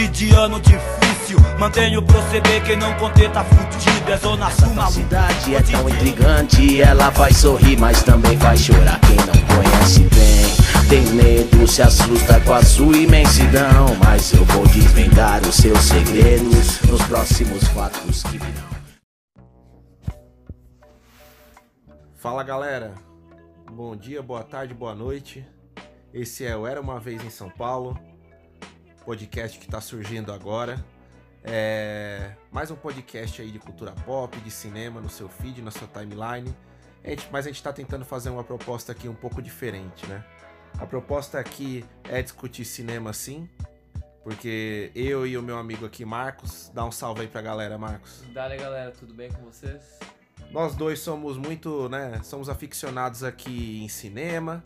cotidiano difícil. Mantenho proceder, quem não conter tá fudido. É zona sul, A cidade é tão intrigante, ela faz sorrir, mas também faz chorar. Quem não conhece bem, tem medo, se assusta com a sua imensidão. Mas eu vou desvendar os seus segredos nos próximos fatos que virão. Fala galera, bom dia, boa tarde, boa noite. Esse é o Era Uma Vez em São Paulo, podcast que está surgindo agora. É mais um podcast aí de cultura pop, de cinema no seu feed, na sua timeline. A gente- mas a gente está tentando fazer uma proposta aqui um pouco diferente, né? A proposta aqui é discutir cinema sim, porque eu e o meu amigo aqui, Marcos, dá um salve aí pra galera, Marcos. Dale galera, tudo bem com vocês? Nós dois somos muito, né? Somos aficionados aqui em cinema,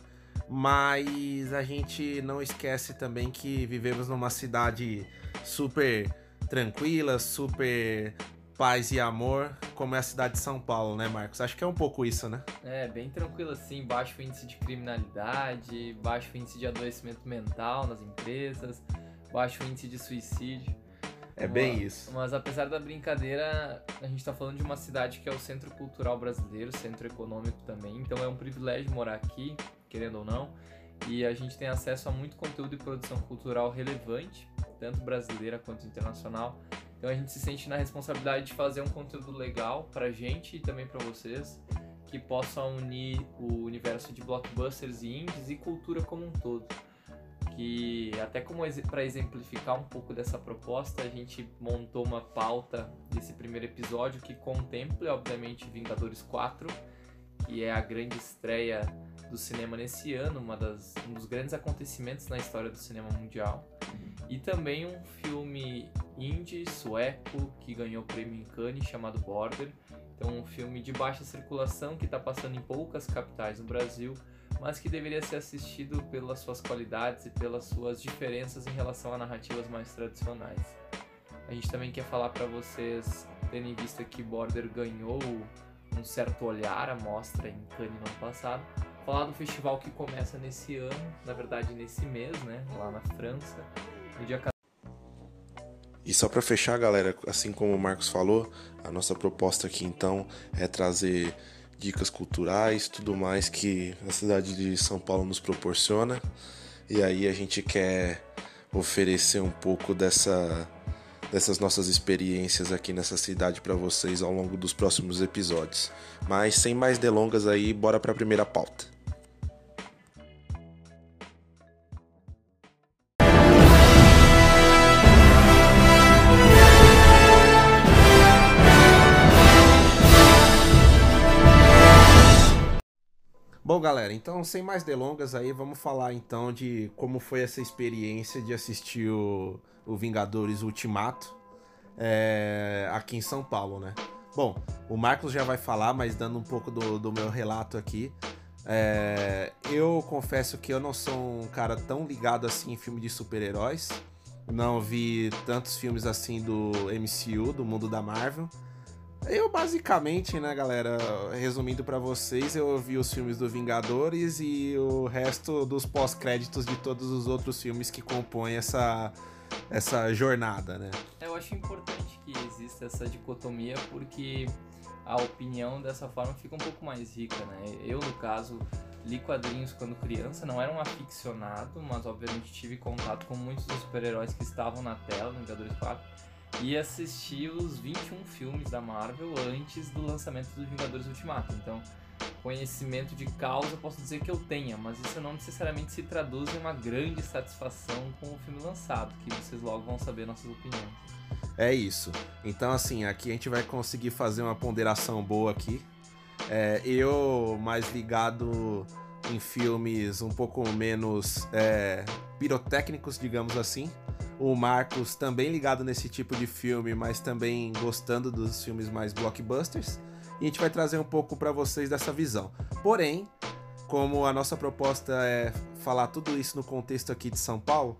mas a gente não esquece também que vivemos numa cidade super tranquila, super paz e amor, como é a cidade de São Paulo, né, Marcos? Acho que é um pouco isso, né? É, bem tranquilo assim, baixo índice de criminalidade, baixo índice de adoecimento mental nas empresas, baixo índice de suicídio. É Uma- bem isso. Mas apesar da brincadeira, a gente tá falando de uma cidade que é o centro cultural brasileiro, centro econômico também, então é um privilégio morar aqui, querendo ou não, e a gente tem acesso a muito conteúdo e produção cultural relevante, tanto brasileira quanto internacional. Então a gente se sente na responsabilidade de fazer um conteúdo legal pra gente e também pra vocês, que possa unir o universo de blockbusters e indies e cultura como um todo que até como para exemplificar um pouco dessa proposta, a gente montou uma pauta desse primeiro episódio que contemple, obviamente, Vingadores 4, que é a grande estreia do cinema nesse ano, uma das, um dos grandes acontecimentos na história do cinema mundial. E também um filme indie sueco que ganhou o prêmio em Cannes chamado Border. Então, um filme de baixa circulação que está passando em poucas capitais no Brasil, mas que deveria ser assistido pelas suas qualidades e pelas suas diferenças em relação a narrativas mais tradicionais. A gente também quer falar para vocês, tendo em vista que Border ganhou um certo olhar à mostra em Cannes no ano passado, falar do festival que começa nesse ano, na verdade nesse mês, né, lá na França, no dia E só para fechar, galera, assim como o Marcos falou, a nossa proposta aqui então é trazer dicas culturais, tudo mais que a cidade de São Paulo nos proporciona. E aí a gente quer oferecer um pouco dessa dessas nossas experiências aqui nessa cidade para vocês ao longo dos próximos episódios. Mas sem mais delongas aí, bora para a primeira pauta. Bom, galera, então sem mais delongas aí, vamos falar então de como foi essa experiência de assistir o, o Vingadores Ultimato é, aqui em São Paulo, né? Bom, o Marcos já vai falar, mas dando um pouco do, do meu relato aqui. é, eu confesso que eu não sou um cara tão ligado assim em filme de super-heróis. Não vi tantos filmes assim do MCU, do mundo da Marvel. Eu basicamente, né, galera, resumindo pra vocês, eu vi os filmes do Vingadores e o resto dos pós-créditos de todos os outros filmes que compõem essa essa jornada, né? Eu acho importante que exista essa dicotomia porque a opinião dessa forma fica um pouco mais rica, né? Eu, no caso, li quadrinhos quando criança, não era um aficionado, mas obviamente tive contato com muitos dos super-heróis que estavam na tela no Vingadores 4 e assisti os 21 filmes da Marvel antes do lançamento do Vingadores Ultimato. Então, conhecimento de causa posso dizer que eu tenha, mas isso não necessariamente se traduz em uma grande satisfação com o filme lançado, que vocês logo vão saber nossas opiniões. É isso. Então, assim, aqui a gente vai conseguir fazer uma ponderação boa aqui. É, eu mais ligado em filmes um pouco menos é, pirotécnicos, digamos assim. O Marcos também ligado nesse tipo de filme, mas também gostando dos filmes mais blockbusters. E a gente vai trazer um pouco para vocês dessa visão. Porém, como a nossa proposta é falar tudo isso no contexto aqui de São Paulo,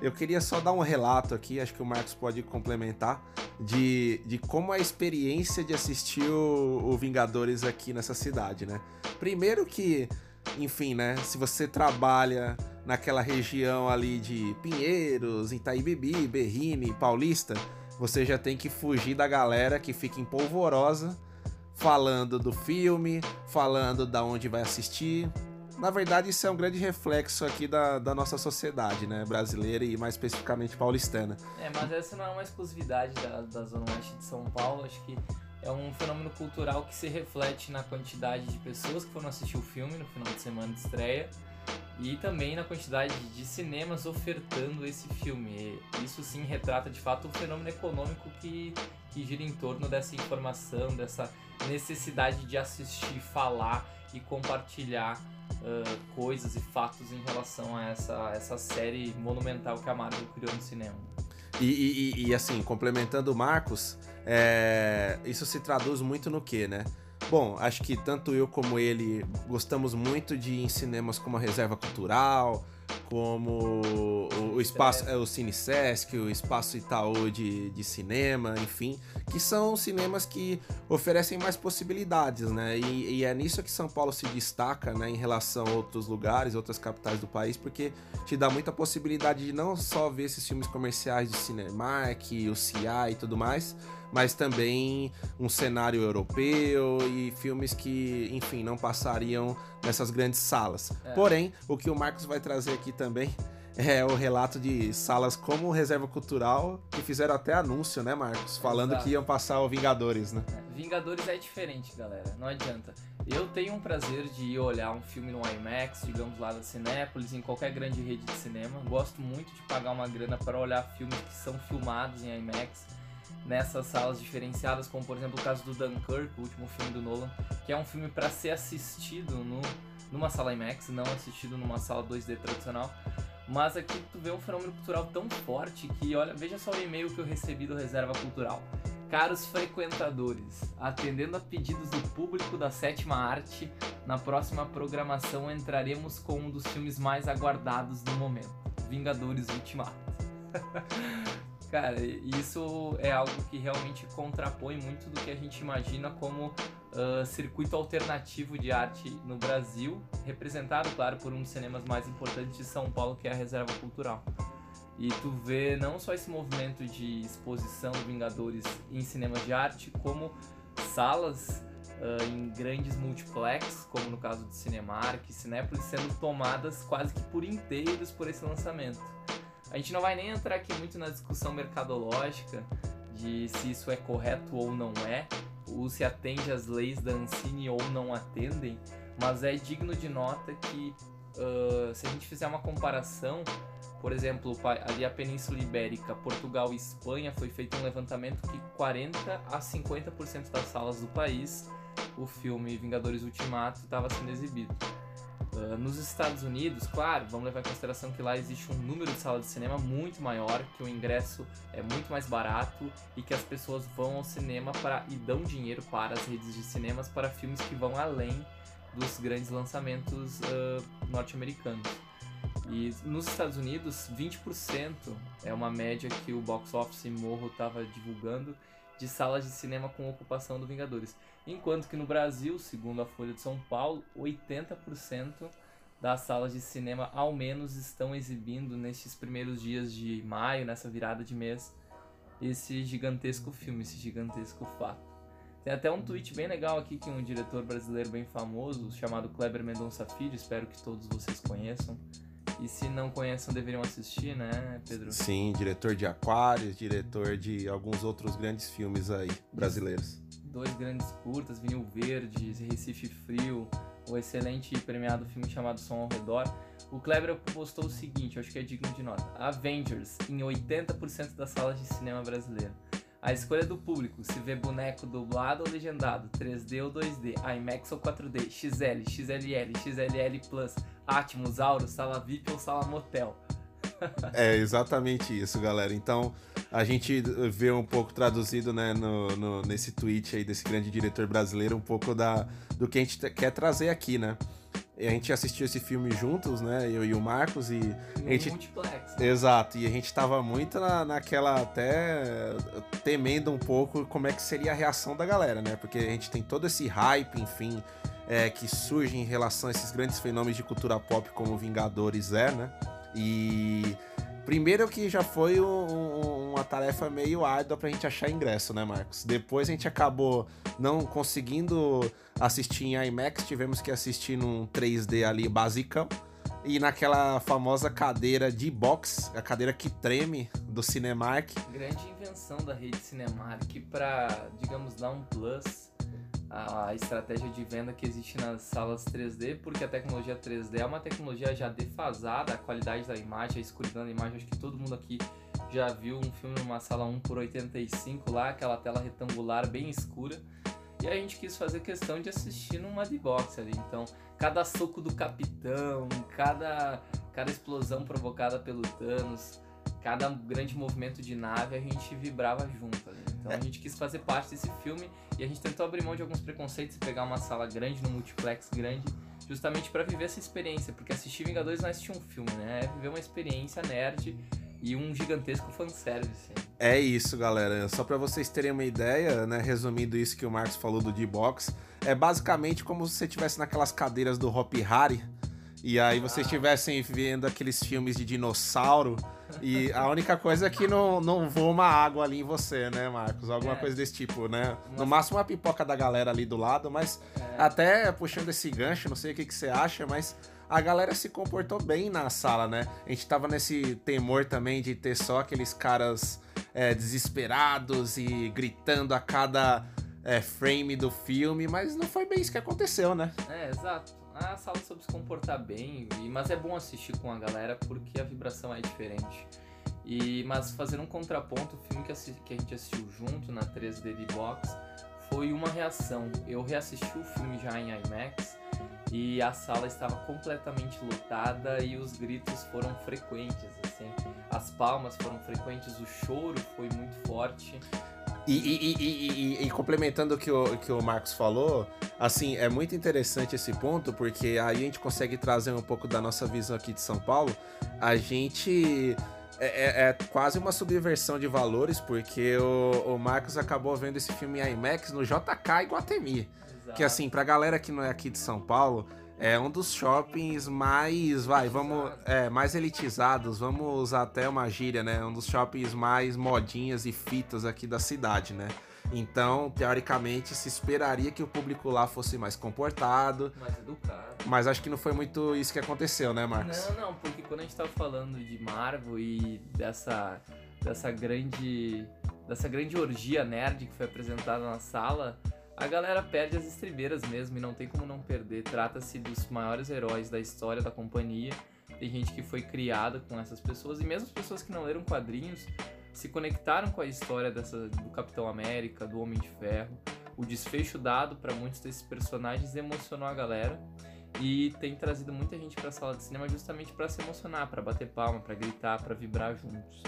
eu queria só dar um relato aqui, acho que o Marcos pode complementar, de, de como a experiência de assistir o, o Vingadores aqui nessa cidade, né? Primeiro que, enfim, né? Se você trabalha naquela região ali de Pinheiros, Itaíbibi, Berrine, Paulista, você já tem que fugir da galera que fica em polvorosa falando do filme, falando da onde vai assistir. Na verdade, isso é um grande reflexo aqui da, da nossa sociedade, né? Brasileira e mais especificamente paulistana. É, mas essa não é uma exclusividade da, da Zona Oeste de São Paulo. Acho que é um fenômeno cultural que se reflete na quantidade de pessoas que foram assistir o filme no final de semana de estreia e também na quantidade de cinemas ofertando esse filme. Isso sim retrata de fato o fenômeno econômico que, que gira em torno dessa informação, dessa necessidade de assistir, falar e compartilhar uh, coisas e fatos em relação a essa, essa série monumental que a Marvel criou no cinema. E, e, e assim, complementando o Marcos, é, isso se traduz muito no que, né? Bom, acho que tanto eu como ele gostamos muito de ir em cinemas como a Reserva Cultural, como o, o espaço, é, o Cine Sesc, o Espaço Itaú de, de cinema, enfim, que são cinemas que oferecem mais possibilidades, né? E, e, é nisso que São Paulo se destaca, né, em relação a outros lugares, outras capitais do país, porque te dá muita possibilidade de não só ver esses filmes comerciais de Cinemark, o CIA e tudo mais, mas também um cenário europeu e filmes que, enfim, não passariam nessas grandes salas. É. Porém, o que o Marcos vai trazer aqui também é o relato de salas como Reserva Cultural, que fizeram até anúncio, né, Marcos? Falando Exato. que iam passar o Vingadores, né? É, Vingadores é diferente, galera. Não adianta. Eu tenho um prazer de ir olhar um filme no IMAX, digamos lá da Cinépolis, em qualquer grande rede de cinema. Gosto muito de pagar uma grana para olhar filmes que são filmados em IMAX nessas salas diferenciadas, como por exemplo o caso do Dunkirk, o último filme do Nolan, que é um filme para ser assistido no, numa sala IMAX, não assistido numa sala 2D tradicional. Mas aqui tu vê um fenômeno cultural tão forte que, olha, veja só o e-mail que eu recebi do Reserva Cultural. Caros frequentadores, atendendo a pedidos do público da sétima arte, na próxima programação entraremos com um dos filmes mais aguardados do momento, Vingadores Ultimato. Cara, isso é algo que realmente contrapõe muito do que a gente imagina como uh, circuito alternativo de arte no Brasil, representado, claro, por um dos cinemas mais importantes de São Paulo, que é a Reserva Cultural. E tu vê não só esse movimento de exposição Vingadores em cinemas de arte, como salas uh, em grandes multiplex, como no caso de Cinemark, Cinépolis, sendo tomadas quase que por inteiros por esse lançamento. A gente não vai nem entrar aqui muito na discussão mercadológica de se isso é correto ou não é, ou se atende às leis da Ancine ou não atendem, mas é digno de nota que uh, se a gente fizer uma comparação, por exemplo, ali a Península Ibérica, Portugal e Espanha, foi feito um levantamento que 40 a 50% das salas do país, o filme Vingadores Ultimato estava sendo exibido. Uh, nos Estados Unidos, claro, vamos levar em consideração que lá existe um número de salas de cinema muito maior, que o ingresso é muito mais barato e que as pessoas vão ao cinema para e dão dinheiro para as redes de cinemas para filmes que vão além dos grandes lançamentos uh, norte-americanos. E nos Estados Unidos, 20% é uma média que o Box Office Morro estava divulgando de salas de cinema com ocupação do Vingadores. Enquanto que no Brasil, segundo a Folha de São Paulo, 80% das salas de cinema ao menos estão exibindo nestes primeiros dias de maio, nessa virada de mês, esse gigantesco filme, esse gigantesco fato. Tem até um tweet bem legal aqui que um diretor brasileiro bem famoso, chamado Kleber Mendonça Filho, espero que todos vocês conheçam, e se não conhecem, deveriam assistir, né, Pedro? Sim, diretor de Aquários, diretor de alguns outros grandes filmes aí, brasileiros. Dois grandes curtas, Vinil Verde, Recife Frio, o excelente e premiado filme chamado Som ao Redor. O Kleber postou o seguinte, acho que é digno de nota. Avengers, em 80% das salas de cinema brasileiro. A escolha do público, se vê boneco dublado ou legendado, 3D ou 2D, IMAX ou 4D, XL, XLL, XLL Plus, Atmos, Auro, sala VIP ou sala motel. é exatamente isso, galera. Então a gente vê um pouco traduzido né, no, no, nesse tweet aí desse grande diretor brasileiro um pouco da, do que a gente quer trazer aqui, né? a gente assistiu esse filme juntos, né? Eu e o Marcos e a gente multiplex. Né? Exato, e a gente tava muito na, naquela até temendo um pouco como é que seria a reação da galera, né? Porque a gente tem todo esse hype, enfim, é, que surge em relação a esses grandes fenômenos de cultura pop como Vingadores é, né? E primeiro que já foi um, uma tarefa meio árdua pra gente achar ingresso, né, Marcos? Depois a gente acabou não conseguindo assistir em IMAX, tivemos que assistir num 3D ali basicão. E naquela famosa cadeira de box, a cadeira que treme do Cinemark. Grande invenção da rede Cinemark para, digamos, dar um plus à estratégia de venda que existe nas salas 3D, porque a tecnologia 3D é uma tecnologia já defasada, a qualidade da imagem, a escuridão da imagem, acho que todo mundo aqui já viu um filme numa sala 1 por 85 lá, aquela tela retangular bem escura. E a gente quis fazer questão de assistir numa D-Box ali. Então, cada soco do capitão, cada, cada explosão provocada pelo Thanos, cada grande movimento de nave, a gente vibrava junto. Então, a gente quis fazer parte desse filme e a gente tentou abrir mão de alguns preconceitos e pegar uma sala grande, no multiplex grande, justamente para viver essa experiência. Porque assistir Vingadores não é assistir um filme, né? É viver uma experiência nerd e um gigantesco fanservice. É isso, galera. Só para vocês terem uma ideia, né, resumindo isso que o Marcos falou do D-Box, é basicamente como se você estivesse naquelas cadeiras do Hop Harry e aí vocês estivessem vendo aqueles filmes de dinossauro e a única coisa é que não, não voa uma água ali em você, né, Marcos? Alguma é. coisa desse tipo, né? No máximo uma pipoca da galera ali do lado, mas é. até puxando esse gancho, não sei o que, que você acha, mas a galera se comportou bem na sala, né? A gente tava nesse temor também de ter só aqueles caras é, desesperados e gritando a cada é, frame do filme, mas não foi bem isso que aconteceu, né? É, exato. A sala soube se comportar bem, mas é bom assistir com a galera porque a vibração é diferente. E, mas fazer um contraponto, o filme que, que a gente assistiu junto na 3D de Box foi uma reação. Eu reassisti o filme já em IMAX e a sala estava completamente lotada e os gritos foram frequentes, assim. As palmas foram frequentes, o choro foi muito forte. E, e, e, e, complementando o que, o que o Marcos falou, assim, é muito interessante esse ponto, porque aí a gente consegue trazer um pouco da nossa visão aqui de São Paulo. A gente. É, é, é quase uma subversão de valores, porque o, o Marcos acabou vendo esse filme em IMAX no JK Iguatemi. Que assim, pra galera que não é aqui de São Paulo, é um dos shoppings mais, vai, vamos, é, mais elitizados, vamos usar até uma gíria, né? Um dos shoppings mais modinhas e fitas aqui da cidade, né? Então, teoricamente, se esperaria que o público lá fosse mais comportado. Mais educado. Mas acho que não foi muito isso que aconteceu, né, Marcos? Não, não, porque quando a gente tava falando de Marvel e dessa, dessa grande. dessa grande orgia nerd que foi apresentada na sala, a galera perde as estribeiras mesmo e não tem como não perder. Trata-se dos maiores heróis da história da companhia. Tem gente que foi criada com essas pessoas e mesmo as pessoas que não leram quadrinhos se conectaram com a história dessa, do Capitão América, do Homem de Ferro. O desfecho dado para muitos desses personagens emocionou a galera e tem trazido muita gente para a sala de cinema justamente para se emocionar, para bater palma, para gritar, para vibrar juntos.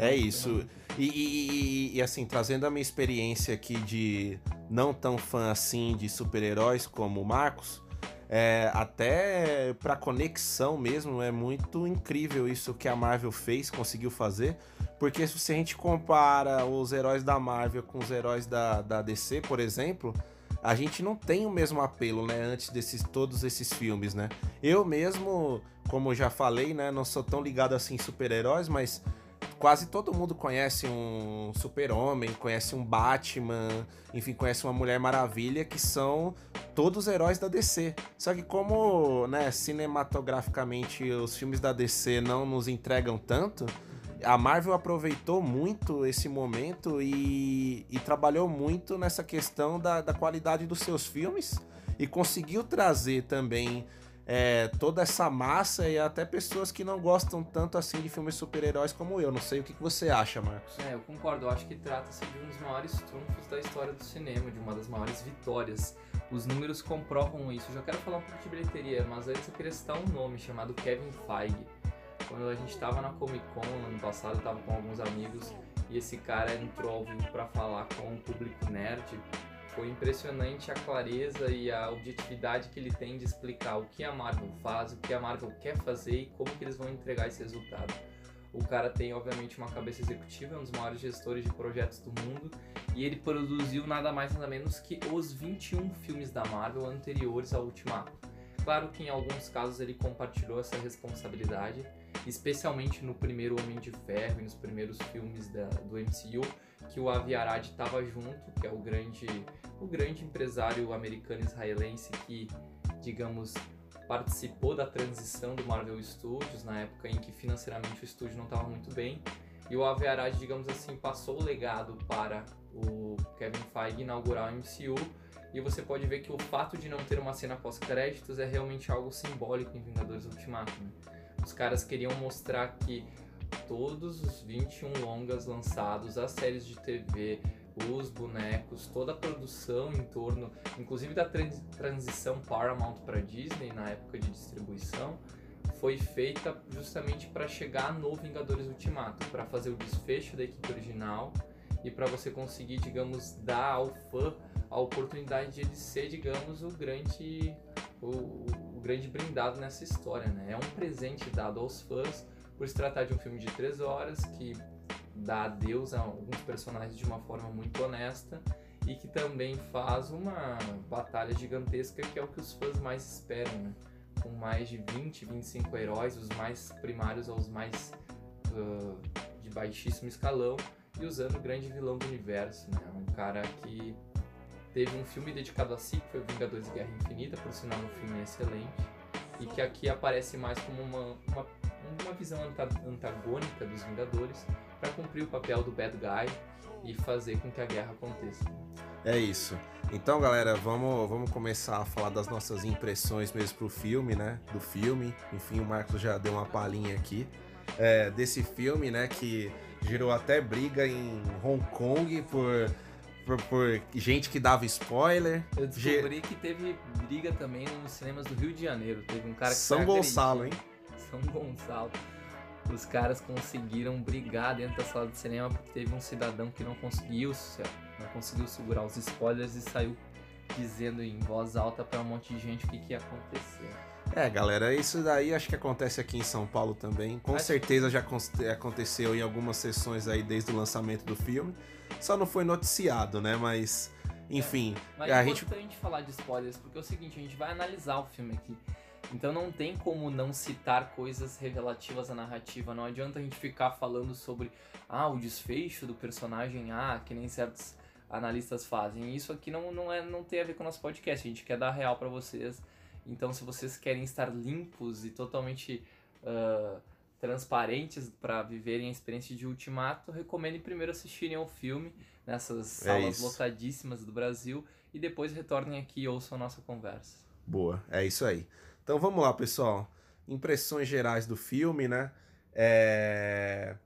É isso. E, e, e, e, assim, trazendo a minha experiência aqui de não tão fã assim de super-heróis como o Marcos, é, até pra conexão mesmo, é muito incrível isso que a Marvel fez, conseguiu fazer. Porque se a gente compara os heróis da Marvel com os heróis da, da DC, por exemplo, a gente não tem o mesmo apelo, né, antes desses todos esses filmes, né? Eu mesmo, como já falei, né, não sou tão ligado assim em super-heróis, mas quase todo mundo conhece um Super-Homem, conhece um Batman, enfim, conhece uma Mulher Maravilha, que são todos heróis da DC. Só que como, né, cinematograficamente os filmes da DC não nos entregam tanto, a Marvel aproveitou muito esse momento e, e trabalhou muito nessa questão da, da qualidade dos seus filmes e conseguiu trazer também é, toda essa massa e até pessoas que não gostam tanto assim de filmes super-heróis como eu. Não sei o que, que você acha, Marcos. É, eu concordo. Eu acho que trata-se de um dos maiores trunfos da história do cinema, de uma das maiores vitórias. Os números comprovam isso. Eu já quero falar um pouco de bilheteria, mas antes eu queria citar um nome chamado Kevin Feige. Quando a gente estava na Comic Con no ano passado, eu estava com alguns amigos e esse cara entrou ao vivo para falar com o público nerd foi impressionante a clareza e a objetividade que ele tem de explicar o que a Marvel faz, o que a Marvel quer fazer e como que eles vão entregar esse resultado. O, cara tem, obviamente, uma cabeça executiva, é um dos maiores gestores de projetos do mundo. E ele produziu nada mais nada menos que os 21 filmes da Marvel anteriores ao Ultimato. Claro que em alguns casos ele compartilhou essa responsabilidade, especialmente no primeiro Homem de Ferro e nos primeiros filmes da, do MCU, que o Avi Arad estava junto, que é o grande, o grande empresário americano-israelense que, digamos, participou da transição do Marvel Studios na época em que financeiramente o estúdio não estava muito bem. E o Avi Arad, digamos assim, passou o legado para o Kevin Feige inaugurar o MCU. E você pode ver que o fato de não ter uma cena pós-créditos é realmente algo simbólico em Vingadores Ultimato. Né? Os caras queriam mostrar que todos os 21 longas lançados, as séries de TV, os bonecos, toda a produção em torno, inclusive da trans transição Paramount para Disney na época de distribuição, foi feita justamente para chegar no Vingadores Ultimato, para fazer o desfecho da equipe original e para você conseguir, digamos, dar ao fã a oportunidade de ele ser, digamos, o grande o, o grande brindado nessa história, né? É um presente dado aos fãs por se tratar de um filme de três horas que dá adeus a alguns personagens de uma forma muito honesta e que também faz uma batalha gigantesca que é o que os fãs mais esperam, né? Com mais de 20, 25 heróis, os mais primários aos mais uh, de baixíssimo escalão e usando o grande vilão do universo, né? Um cara que teve um filme dedicado a si, que foi Vingadores Guerra Infinita, por sinal um filme excelente, e que aqui aparece mais como uma, uma uma visão antagônica dos Vingadores para cumprir o papel do bad guy e fazer com que a guerra aconteça. É isso. Então, galera, vamos, vamos começar a falar das nossas impressões mesmo pro filme, né? Do filme. Enfim, o Marcos já deu uma palhinha aqui é, desse filme, né? Que gerou até briga em Hong Kong por, por, por gente que dava spoiler. Eu descobri que teve briga também nos cinemas do Rio de Janeiro. Teve um cara que São Gonçalo, hein? São Gonçalo. Os caras conseguiram brigar dentro da sala de cinema porque teve um cidadão que não conseguiu, não conseguiu segurar os spoilers e saiu dizendo em voz alta para um monte de gente o que, que ia acontecer. É, galera, isso daí acho que acontece aqui em São Paulo também. Com acho certeza já aconteceu em algumas sessões aí desde o lançamento do filme. Só não foi noticiado, né? Mas, enfim. É, mas a é importante gente... falar de spoilers, porque é o seguinte, a gente vai analisar o filme aqui. Então não tem como não citar coisas revelativas à narrativa. Não adianta a gente ficar falando sobre ah, o desfecho do personagem A, que nem certos analistas fazem. Isso aqui não, não, é, não tem a ver com o nosso podcast. A gente quer dar real para vocês. Então, se vocês querem estar limpos e totalmente uh, transparentes para viverem a experiência de Ultimato, recomendo primeiro assistirem ao filme nessas é salas é lotadíssimas do Brasil e depois retornem aqui e ouçam a nossa conversa. Boa, é isso aí. Então vamos lá, pessoal. Impressões gerais do filme, né? É...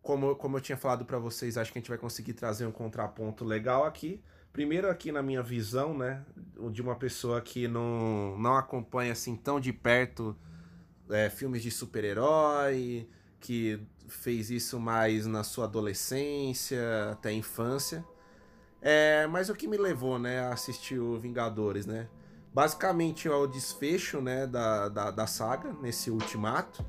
Como, como eu tinha falado para vocês, acho que a gente vai conseguir trazer um contraponto legal aqui. Primeiro aqui na minha visão, né? De uma pessoa que não, não acompanha assim tão de perto é, filmes de super-herói, que fez isso mais na sua adolescência, até infância. É, mas o que me levou, né, a assistir o Vingadores, né? Basicamente é o desfecho né, da, da, da saga nesse ultimato.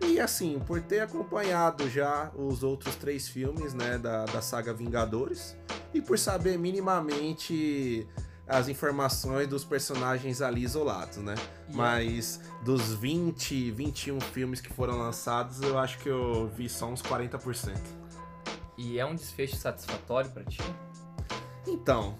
E assim, por ter acompanhado já os outros três filmes né, da, da saga Vingadores e por saber minimamente as informações dos personagens ali isolados, né? Yeah. Mas dos 20, 21 filmes que foram lançados, eu acho que eu vi só uns 40%. E é um desfecho satisfatório para ti? Então,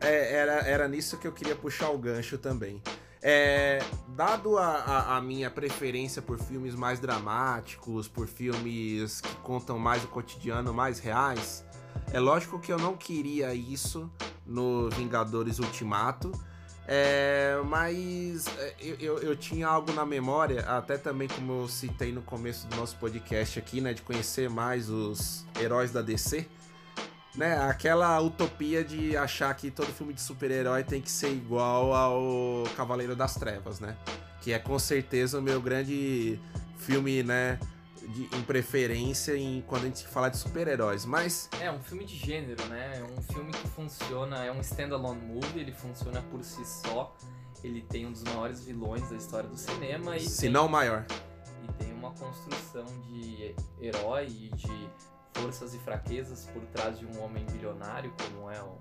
é, era, era nisso que eu queria puxar o gancho também. É, dado a, a, a, minha preferência por filmes mais dramáticos, por filmes que contam mais o cotidiano, mais reais, é lógico que eu não queria isso no Vingadores Ultimato. É, mas é, eu, eu, eu, tinha algo na memória, até também como eu citei no começo do nosso podcast aqui, né? De conhecer mais os heróis da DC né, aquela utopia de achar que todo filme de super-herói tem que ser igual ao Cavaleiro das Trevas, né? Que é com certeza o meu grande filme, né, de, em preferência em, quando a gente fala de super-heróis, mas... É, um filme de gênero, né? É um filme que funciona, é um standalone movie, ele funciona por si só. Ele tem um dos maiores vilões da história do cinema e... Se tem... não o maior. E tem uma uma construção de herói e de forças e fraquezas por trás de um homem bilionário, como é o,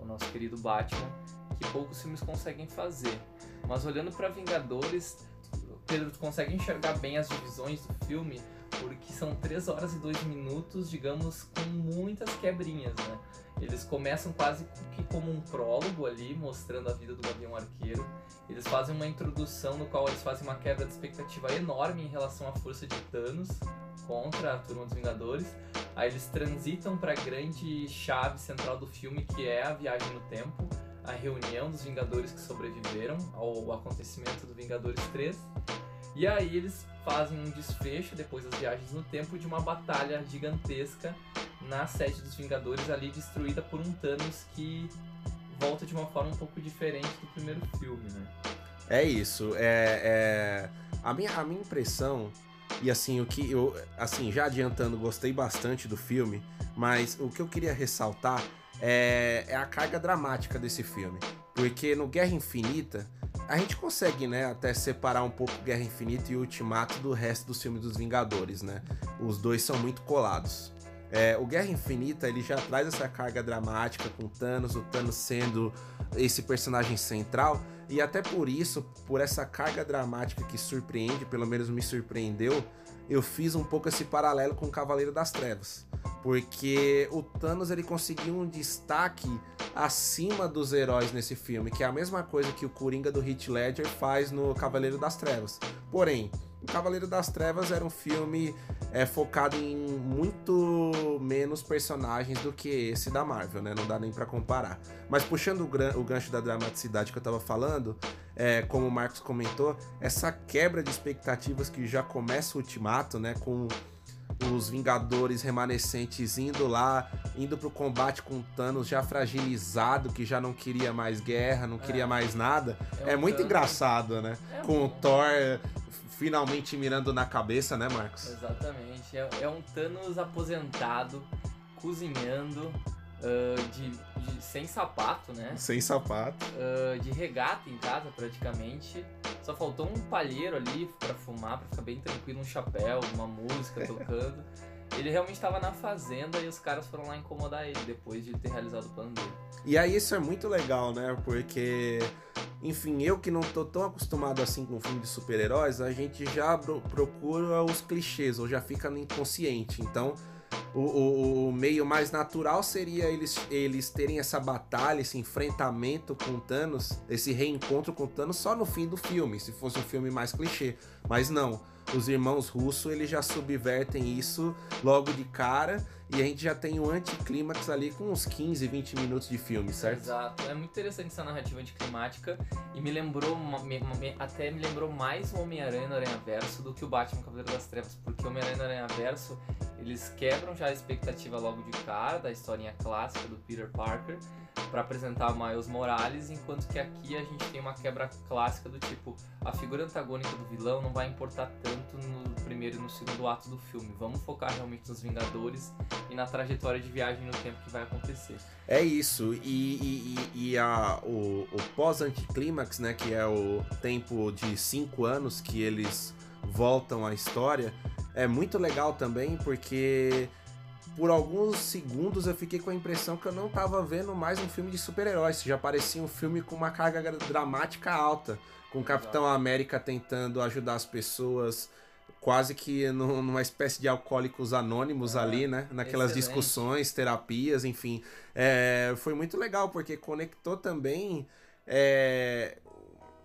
o nosso querido Batman, que poucos filmes conseguem fazer. Mas olhando para Vingadores, Pedro, tu consegue enxergar bem as divisões do filme, porque são 3 horas e 2 minutos, digamos, com muitas quebrinhas, né? Eles começam quase que como um prólogo ali, mostrando a vida do Gavião Arqueiro. Eles fazem uma introdução no qual eles fazem uma quebra de expectativa enorme em relação à força de Thanos contra a Turma dos Vingadores. Aí eles transitam para a grande chave central do filme, que é a viagem no tempo, a reunião dos Vingadores que sobreviveram ao acontecimento do Vingadores 3. E aí eles fazem um desfecho depois das viagens no tempo de uma batalha gigantesca na sede dos Vingadores ali destruída por um Thanos que volta de uma forma um pouco diferente do primeiro filme, né? É isso. É, é... A, minha, a minha impressão e assim o que eu assim já adiantando gostei bastante do filme, mas o que eu queria ressaltar é, é a carga dramática desse filme, porque no Guerra Infinita a gente consegue, né, até separar um pouco Guerra Infinita e Ultimato do resto dos filmes dos Vingadores, né? Os dois são muito colados. É, o Guerra Infinita ele já traz essa carga dramática com Thanos, o Thanos sendo esse personagem central, e até por isso, por essa carga dramática que surpreende, pelo menos me surpreendeu, eu fiz um pouco esse paralelo com o Cavaleiro das Trevas. Porque o Thanos ele conseguiu um destaque acima dos heróis nesse filme, que é a mesma coisa que o Coringa do Heath Ledger faz no Cavaleiro das Trevas. Porém, Cavaleiro das Trevas era um filme é, focado em muito menos personagens do que esse da Marvel, né? Não dá nem para comparar. Mas puxando o, o, gancho da dramaticidade que eu tava falando, é, como o Marcos comentou, essa quebra de expectativas que já começa o Ultimato, né? Com os Vingadores remanescentes indo lá, indo pro combate com Thanos já fragilizado, que já não queria mais guerra, não queria é. mais nada. É, é muito Thanos. engraçado, né? É com o Thor finalmente mirando na cabeça, né, Marcos? Exatamente. É, é um Thanos aposentado, cozinhando, uh, de, de, sem sapato, né? Sem sapato. Uh, de regata em casa, praticamente. Só faltou um palheiro ali para fumar, para ficar bem tranquilo, um chapéu, uma música tocando. Ele realmente estava na fazenda e os caras foram lá incomodar ele depois de ter realizado o plano dele. E aí isso é muito legal, né? Porque, enfim, eu que não tô tão acostumado assim com filme de super-heróis, a gente já procura os clichês, ou já fica no inconsciente. Então, o, o, o, meio mais natural seria eles, eles terem essa batalha, esse enfrentamento com Thanos, esse reencontro com Thanos só no fim do filme, se fosse um filme mais clichê. Mas não os irmãos russos eles já subvertem isso logo de cara e a gente já tem um anticlímax ali com uns 15, 20 minutos de filme, certo? Exato. É muito interessante essa narrativa anticlimática e me lembrou, me, me, até me lembrou mais o Homem-Aranha no Aranha Verso do que o Batman Cavaleiro das Trevas, porque o Homem-Aranha no Aranha Verso eles quebram já a expectativa logo de cara da historinha clássica do Peter Parker para apresentar Miles Morales, enquanto que aqui a gente tem uma quebra clássica do tipo a figura antagônica do vilão não vai importar tanto no primeiro e no segundo ato do filme. Vamos focar realmente nos Vingadores e na trajetória de viagem no tempo que vai acontecer. É isso, e, e, e a, o, o pós-anticlímax, né, que é o tempo de cinco anos que eles voltam à história, é muito legal também porque por alguns segundos eu fiquei com a impressão que eu não estava vendo mais um filme de super-heróis, já parecia um filme com uma carga dramática alta, com o Capitão América tentando ajudar as pessoas quase que numa espécie de alcoólicos anônimos é, ali, né? Naquelas excelente. discussões, terapias, enfim. É, foi muito legal, porque conectou também é,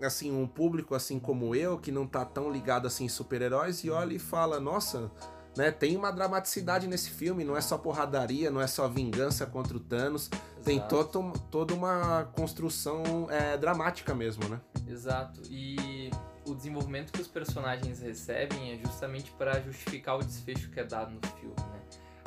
assim, um público assim como eu, que não tá tão ligado assim em super-heróis, e olha e fala, nossa, né? Tem uma dramaticidade nesse filme, não é só porradaria, não é só vingança contra o Thanos, Exato. tem todo, toda uma construção é, dramática mesmo, né? Exato, e o desenvolvimento que os personagens recebem é justamente para justificar o desfecho que é dado no filme, né?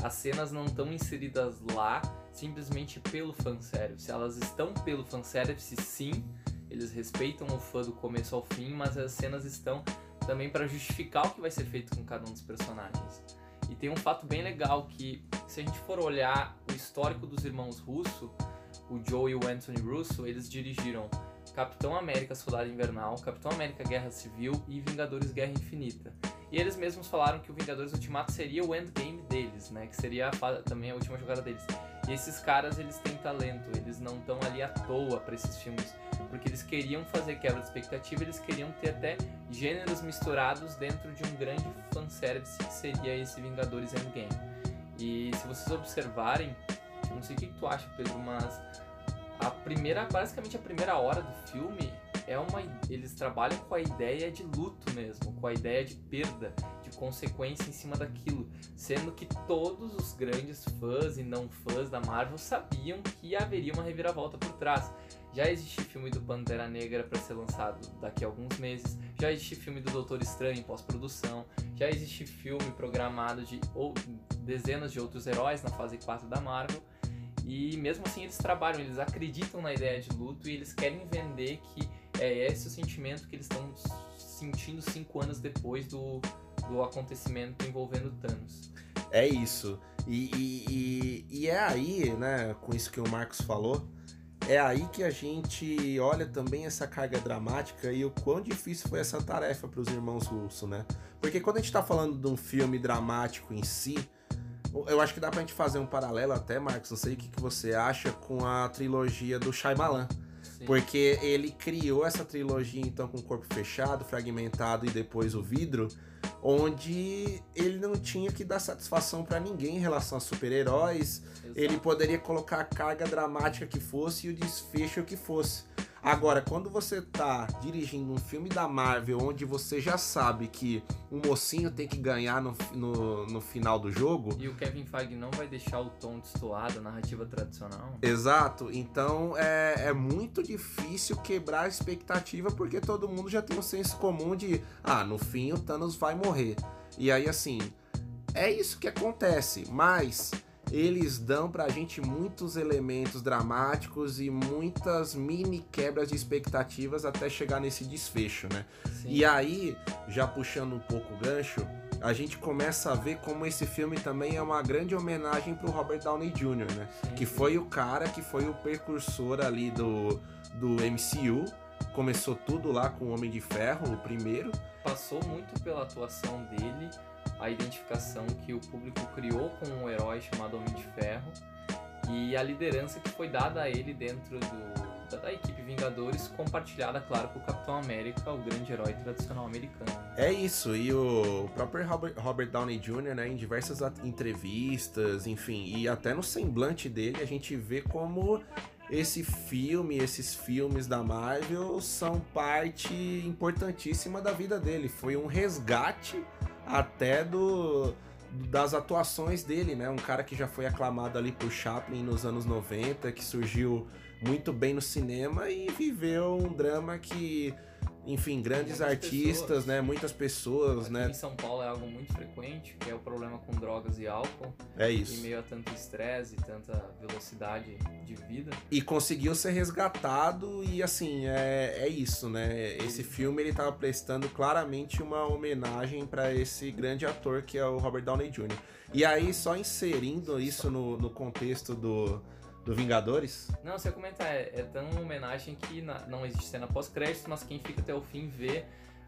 As cenas não estão inseridas lá simplesmente pelo fanservice, elas estão pelo fanservice sim, eles respeitam o fã do começo ao fim, mas as cenas estão também para justificar o que vai ser feito com cada um dos personagens. E tem um fato bem legal que, se a gente for olhar o histórico dos irmãos Russo, o Joe e o Anthony Russo, eles dirigiram Capitão América Soldado Invernal, Capitão América Guerra Civil e Vingadores Guerra Infinita. E eles mesmos falaram que o Vingadores Ultimato seria o endgame deles, né? Que seria a, também a última jogada deles. E esses caras, eles têm talento, eles não estão ali à toa para esses filmes, porque eles queriam fazer quebra de expectativa, eles queriam ter até gêneros misturados dentro de um grande fanservice que seria esse Vingadores Endgame. E se vocês observarem, não sei o que, tu acha, Pedro, mas a primeira, basicamente a primeira hora do filme é uma eles trabalham com a ideia de luto mesmo, com a ideia de perda, de consequência em cima daquilo, sendo que todos os grandes fãs e não fãs da Marvel sabiam que haveria uma reviravolta por trás. Já existe filme do Pantera Negra para ser lançado daqui a alguns meses, já existe filme do Doutor Estranho em pós-produção, já existe filme programado de ou, dezenas de outros heróis na fase 4 da Marvel. E mesmo assim eles trabalham, eles acreditam na ideia de luto e eles querem vender que é esse o sentimento que eles estão sentindo cinco anos depois do, do acontecimento envolvendo Thanos. É isso. E, e, e, e, é aí, né, com isso que o Marcos falou, é aí que a gente olha também essa carga dramática e o quão difícil foi essa tarefa para os irmãos Russo, né? Porque quando a gente está falando de um filme dramático em si, eu acho que dá pra gente fazer um paralelo até, Marcos, não sei o que, que você acha, com a trilogia do Shyamalan. Porque ele criou essa trilogia então com o corpo fechado, fragmentado e depois o vidro, onde ele não tinha que dar satisfação para ninguém em relação a super-heróis. Ele poderia colocar a carga dramática que fosse e o desfecho que fosse. Agora, quando você tá dirigindo um filme da Marvel onde você já sabe que o mocinho tem que ganhar no, no, no final do jogo. E o Kevin Feige não vai deixar o tom destoado, a narrativa tradicional. Exato. Então é, é muito difícil quebrar a expectativa porque todo mundo já tem um senso comum de ah, no fim o Thanos vai morrer. E aí, assim, é isso que acontece. Mas eles dão pra gente muitos elementos dramáticos e muitas mini quebras de expectativas até chegar nesse desfecho, né? Sim. E aí, já puxando um pouco o gancho, a gente começa a ver como esse filme também é uma grande homenagem pro Robert Downey Jr., né? Sim. Que foi o cara que foi o precursor ali do, do MCU. Começou tudo lá com o Homem de Ferro, o primeiro. Passou muito pela atuação dele a identificação que o público criou com um herói chamado Homem de Ferro e a liderança que foi dada a ele dentro do, da, da, equipe Vingadores, compartilhada, claro, com o Capitão América, o grande herói tradicional americano. É isso, e o próprio Robert, Robert Downey Jr., né, em diversas entrevistas, enfim, e até no semblante dele, a gente vê como esse filme, esses filmes da Marvel são parte importantíssima da vida dele. Foi um resgate até do das atuações dele, né? Um cara que já foi aclamado ali por Chaplin nos anos 90, que surgiu muito bem no cinema e viveu um drama que enfim, grandes artistas, pessoas. né? Muitas pessoas, Aqui né? Em São Paulo é algo muito frequente, que é o problema com drogas e álcool. É isso. Em meio a tanto estresse e tanta velocidade de vida. E conseguiu ser resgatado e assim, é, é isso, né? Esse filme ele tava prestando claramente uma homenagem para esse grande ator que é o Robert Downey Jr. E aí, só inserindo isso no, no contexto do do Vingadores? Não, você comentar, é, é tão uma homenagem que na, não existe cena pós-créditos, mas quem fica até o fim vê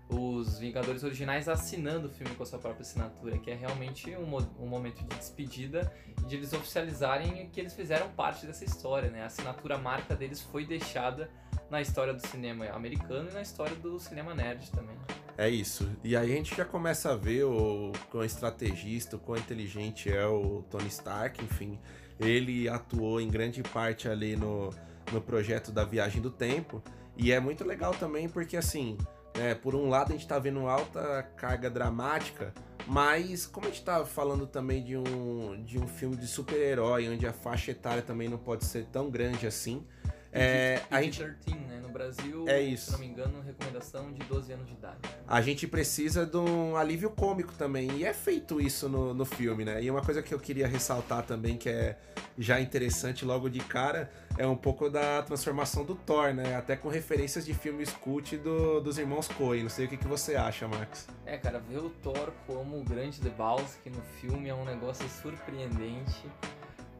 os Vingadores originais assinando o filme com a sua própria assinatura, que é realmente um, um momento de despedida e de eles oficializarem que eles fizeram parte dessa história, né? A assinatura marca deles foi deixada na história do cinema americano e na história do cinema nerd também. É isso. E aí a gente já começa a ver o quão estrategista, o quão inteligente é o Tony Stark, enfim. Ele atuou em grande parte ali no, no projeto da Viagem do Tempo. E é muito legal também porque, assim, é, por um lado a gente tá vendo alta carga dramática, mas como a gente tá falando também de um, de um filme de super-herói, onde a faixa etária também não pode ser tão grande assim, é, a gente... 13, né? No Brasil, é isso. se não me engano, recomendação de 12 anos de idade. A gente precisa de um alívio cômico também, e é feito isso no, no filme, né? E uma coisa que eu queria ressaltar também, que é já interessante logo de cara, é um pouco da transformação do Thor, né? Até com referências de filmes cult do, dos irmãos Coen. Não sei o que, que você acha, Max. É, cara, ver o Thor como o grande Lebowski no filme é um negócio surpreendente.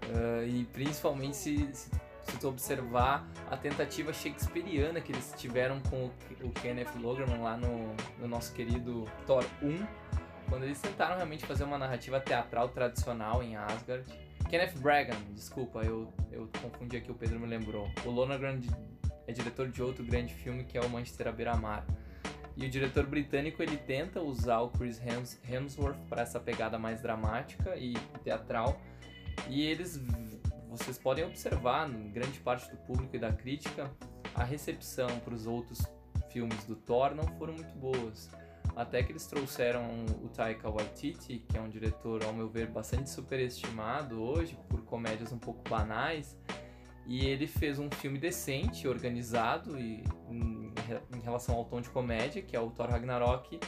Uh, e principalmente se, se se tu observar a tentativa shakespeariana que eles tiveram com o, Kenneth Lonergan lá no, no nosso querido Thor 1, quando eles tentaram realmente fazer uma narrativa teatral tradicional em Asgard. Kenneth Bragan, desculpa, eu, eu confundi aqui, o Pedro me lembrou. O Lonergan é diretor de outro grande filme que é o Manchester à beira-mar. E o diretor britânico ele tenta usar o Chris Hemsworth para essa pegada mais dramática e teatral. E eles, vocês podem observar, grande parte do público e da crítica, a recepção para os outros filmes do Thor não foram muito boas. Até que eles trouxeram o Taika Waititi, que é um diretor, ao meu ver, bastante superestimado hoje por comédias um pouco banais. E ele fez um filme decente, organizado e em, em relação ao tom de comédia, que é o Thor Ragnarok.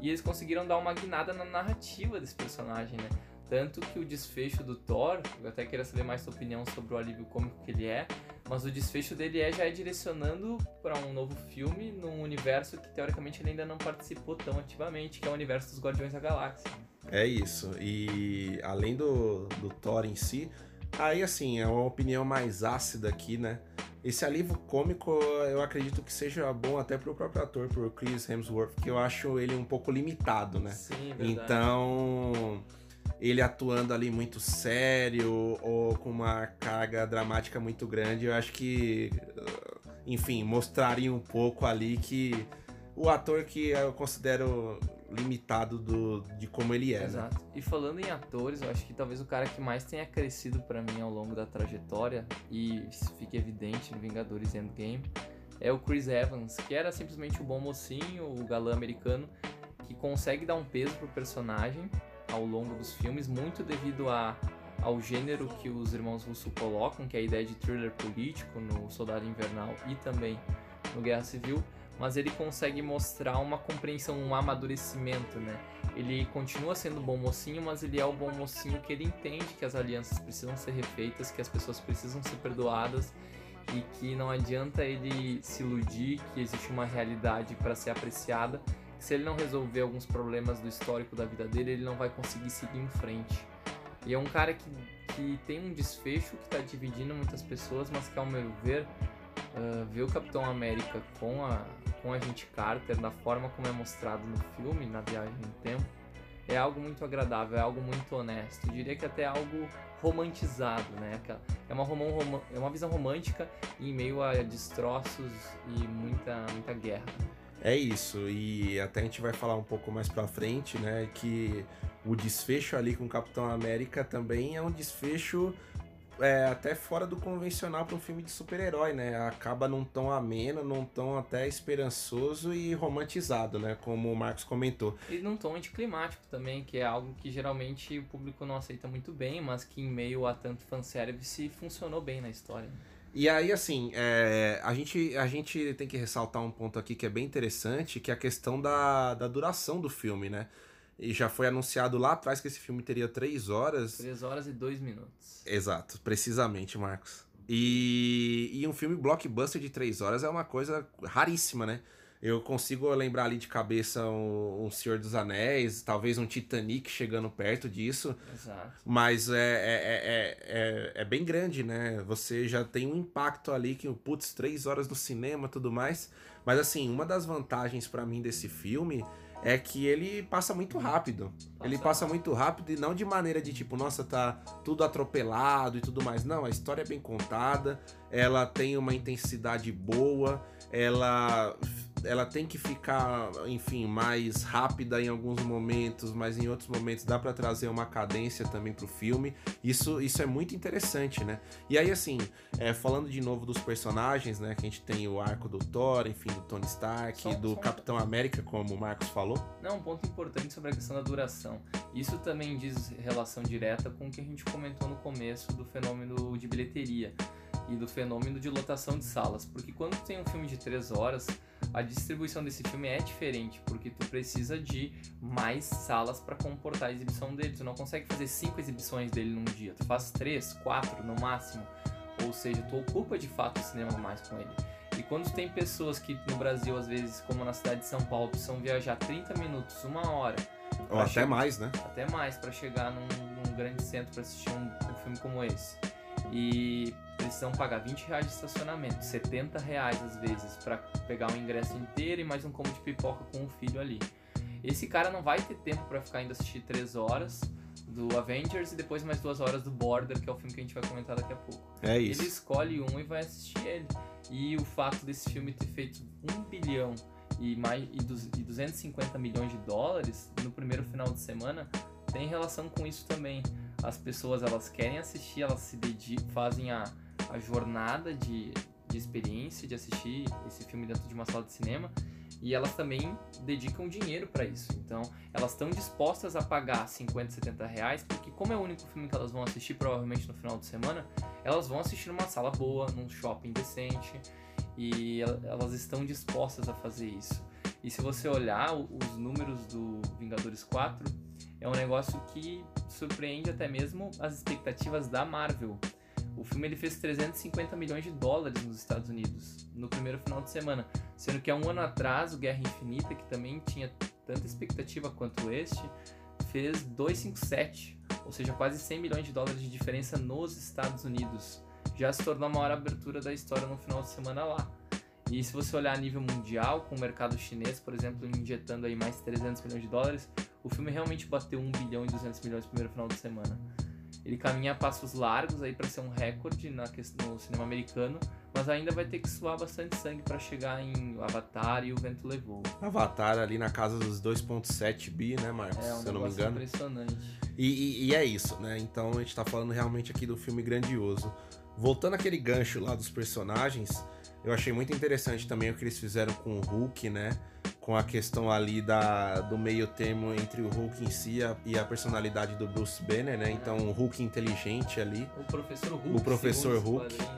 E eles conseguiram dar uma guinada na narrativa desse personagem, né? Tanto que o desfecho do Thor, eu até queria saber mais sua opinião sobre o alívio cômico que ele é, mas o desfecho dele é já é direcionando para um novo filme num universo que teoricamente ele ainda não participou tão ativamente, que é o universo dos Guardiões da Galáxia. É isso. E além do, do Thor em si, aí assim, é uma opinião mais ácida aqui, né? Esse alívio cômico eu acredito que seja bom até pro próprio ator, pro Chris Hemsworth, que eu acho ele um pouco limitado, né? Sim, verdade. Então ele atuando ali muito sério ou com uma carga dramática muito grande, eu acho que, enfim, mostraria um pouco ali que o ator que eu considero limitado do, de como ele é. Né? Exato. Né? E falando em atores, eu acho que talvez o cara que mais tenha crescido para mim ao longo da trajetória, e isso fica evidente no Vingadores Endgame, é o Chris Evans, que era simplesmente o bom mocinho, o galã americano, que consegue dar um peso pro personagem ao longo dos filmes, muito devido a, ao gênero que os irmãos Russo colocam, que é a ideia de thriller político no Soldado Invernal e também no Guerra Civil, mas ele consegue mostrar uma compreensão, um amadurecimento, né? Ele continua sendo bom mocinho, mas ele é o bom mocinho que ele entende que as alianças precisam ser refeitas, que as pessoas precisam ser perdoadas e que não adianta ele se iludir que existe uma realidade para ser apreciada se ele não resolver alguns problemas do histórico da vida dele, ele não vai conseguir seguir em frente. E é um cara que, que tem um desfecho que está dividindo muitas pessoas, mas que, ao meu ver, uh, ver o Capitão América com a, com a gente Carter, da forma como é mostrado no filme, na Viagem no Tempo, é algo muito agradável, é algo muito honesto. Eu diria que até algo romantizado, né? É uma, rom é uma visão romântica em meio a destroços e muita, muita guerra. É isso, e até a gente vai falar um pouco mais pra frente, né, que o desfecho ali com o Capitão América também é um desfecho é, até fora do convencional para um filme de super-herói, né? Acaba num tom ameno, num tom até esperançoso e romantizado, né? Como o Marcos comentou. E num tom anticlimático também, que é algo que geralmente o público não aceita muito bem, mas que em meio a tanto fanservice funcionou bem na história. E aí, assim, é, a, gente, a gente tem que ressaltar um ponto aqui que é bem interessante, que é a questão da, da duração do filme, né? E já foi anunciado lá atrás que esse filme teria três horas. Três horas e dois minutos. Exato, precisamente, Marcos. E, e um filme blockbuster de três horas é uma coisa raríssima, né? Eu consigo lembrar ali de cabeça um, um, Senhor dos Anéis, talvez um Titanic chegando perto disso. Exato. Mas é, é, é, é, é bem grande, né? Você já tem um impacto ali que, putz, três horas no cinema tudo mais. Mas assim, uma das vantagens para mim desse filme é que ele passa muito rápido. Passa ele passa muito rápido e não de maneira de tipo, nossa, tá tudo atropelado e tudo mais. Não, a história é bem contada, ela tem uma intensidade boa, ela ela tem que ficar, enfim, mais rápida em alguns momentos, mas em outros momentos dá para trazer uma cadência também pro filme. Isso, isso é muito interessante, né? E aí, assim, é, falando de novo dos personagens, né? Que a gente tem o arco do Thor, enfim, do Tony Stark, só, do só Capitão América, como o Marcos falou. Não, um ponto importante sobre a questão da duração. Isso também diz relação direta com o que a gente comentou no começo do fenômeno de bilheteria e do fenômeno de lotação de salas. Porque quando tem um filme de três horas a distribuição desse filme é diferente, porque tu precisa de mais salas para comportar a exibição dele. Tu não consegue fazer cinco exibições dele num dia, tu faz três, quatro no máximo. Ou seja, tu ocupa de fato o cinema mais com ele. E quando tem pessoas que no Brasil, às vezes, como na cidade de São Paulo, precisam viajar 30 minutos, uma hora. Ou até chegar, mais, né? Até mais, para chegar num, num, grande centro para assistir um, um filme como esse. E precisam pagar 20 reais de estacionamento, 70 reais às vezes para pegar o ingresso inteiro e mais um combo de pipoca com o filho ali. Esse cara não vai ter tempo pra ficar indo assistir três horas do Avengers e depois mais duas horas do Border, que é o filme que a gente vai comentar daqui a pouco. É isso. Ele escolhe um e vai assistir ele. E o fato desse filme ter feito um bilhão e, mais, e, e 250 milhões de dólares no primeiro final de semana tem relação com isso também. As pessoas elas querem assistir, elas se dedicam, fazem a, a jornada de, de experiência de assistir esse filme dentro de uma sala de cinema e elas também dedicam dinheiro para isso. Então, elas estão dispostas a pagar 50, 70 reais, porque como é o único filme que elas vão assistir provavelmente no final de semana, elas vão assistir numa sala boa, num shopping decente, e el- elas estão dispostas a fazer isso. E se você olhar os números do Vingadores 4, é um negócio que surpreende até mesmo as expectativas da Marvel. O filme ele fez 350 milhões de dólares nos Estados Unidos no primeiro final de semana, sendo que há um ano atrás o Guerra Infinita, que também tinha tanta expectativa quanto este, fez 257, ou seja, quase 100 milhões de dólares de diferença nos Estados Unidos. Já se tornou a maior abertura da história no final de semana lá. E se você olhar a nível mundial, com o mercado chinês, por exemplo, injetando aí mais 300 milhões de dólares, o filme realmente bateu 1 bilhão e 200 milhões no primeiro final de semana. Ele caminha a passos largos aí para ser um recorde na no cinema americano, mas ainda vai ter que suar bastante sangue para chegar em Avatar e O Vento Levou. Avatar ali na casa dos 2.7 bi, né, Marcos? É um Se eu não me engano. impressionante. E, e- e é isso, né? Então a gente tá falando realmente aqui do filme grandioso. Voltando àquele gancho lá dos personagens, eu achei muito interessante também o que eles fizeram com o Hulk, né? Com a questão ali da, do meio termo entre o Hulk em si e a, e a personalidade do Bruce Banner, né? Então o Hulk inteligente ali. O professor Hulk. O professor Hulk. né?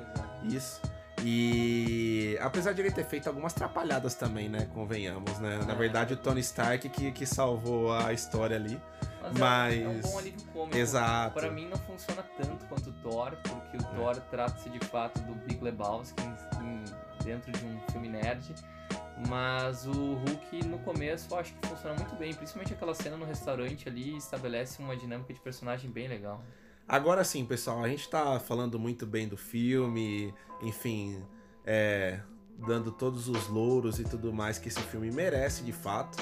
Isso. E apesar de ele ter feito algumas trapalhadas também, né? Convenhamos, né? Na É. verdade, o Tony Stark que, que salvou a história ali. Mas, Mas- É, é um bom alívio cômico. Exato. Pra mim não funciona tanto quanto o Thor, porque o Thor trata-se de fato do Big Lebowski em- em- dentro de um filme nerd. Mas o Hulk no começo eu acho que funciona muito bem, principalmente aquela cena no restaurante ali estabelece uma dinâmica de personagem bem legal. Agora sim, pessoal, a gente tá falando muito bem do filme, enfim, é, dando todos os louros e tudo mais que esse filme merece de fato.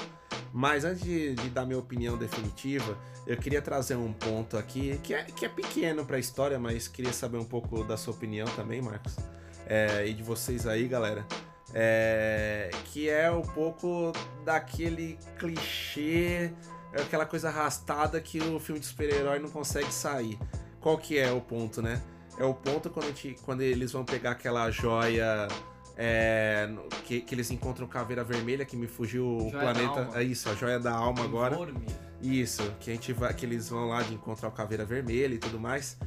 Mas antes de, de dar minha opinião definitiva, eu queria trazer um ponto aqui que é, que é pequeno pra história, mas queria saber um pouco da sua opinião também, Marcos. É, e de vocês aí, galera. É, que é um pouco daquele clichê, aquela coisa arrastada que o filme de super-herói não consegue sair. Qual que é o ponto, né? É o ponto quando, gente, quando eles vão pegar aquela joia é, que, que eles encontram Caveira Vermelha, que me fugiu o Joia planeta. É isso, a joia da alma agora. Vorme. Isso, que a gente vai, que eles vão lá de encontrar o Caveira Vermelha e tudo mais.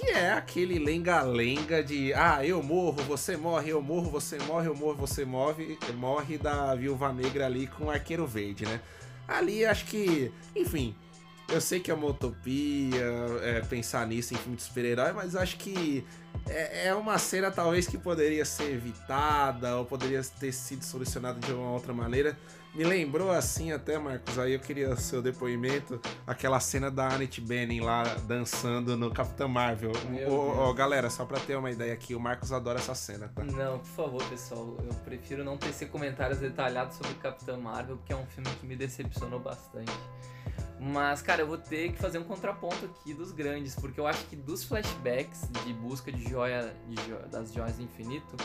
Que é aquele lenga-lenga de ah, eu morro, você morre, eu morro, você morre, eu morro, você morre, morre da viúva negra ali com o arqueiro verde, né? Ali acho que, enfim, eu sei que é uma utopia é, pensar nisso em filme de super-herói, mas acho que é, é uma cena talvez que poderia ser evitada ou poderia ter sido solucionada de uma outra maneira. Me lembrou assim até, Marcos, aí eu queria seu depoimento, aquela cena da Annette Bening lá dançando no Capitão Marvel. Ô, galera, só pra ter uma ideia aqui, o Marcos adora essa cena, tá? Não, por favor, pessoal, eu prefiro não tecer comentários detalhados sobre Capitão Marvel, porque é um filme que me decepcionou bastante. Mas, cara, eu vou ter que fazer um contraponto aqui dos grandes, porque eu acho que dos flashbacks de busca de joia de jo- das joias do infinito,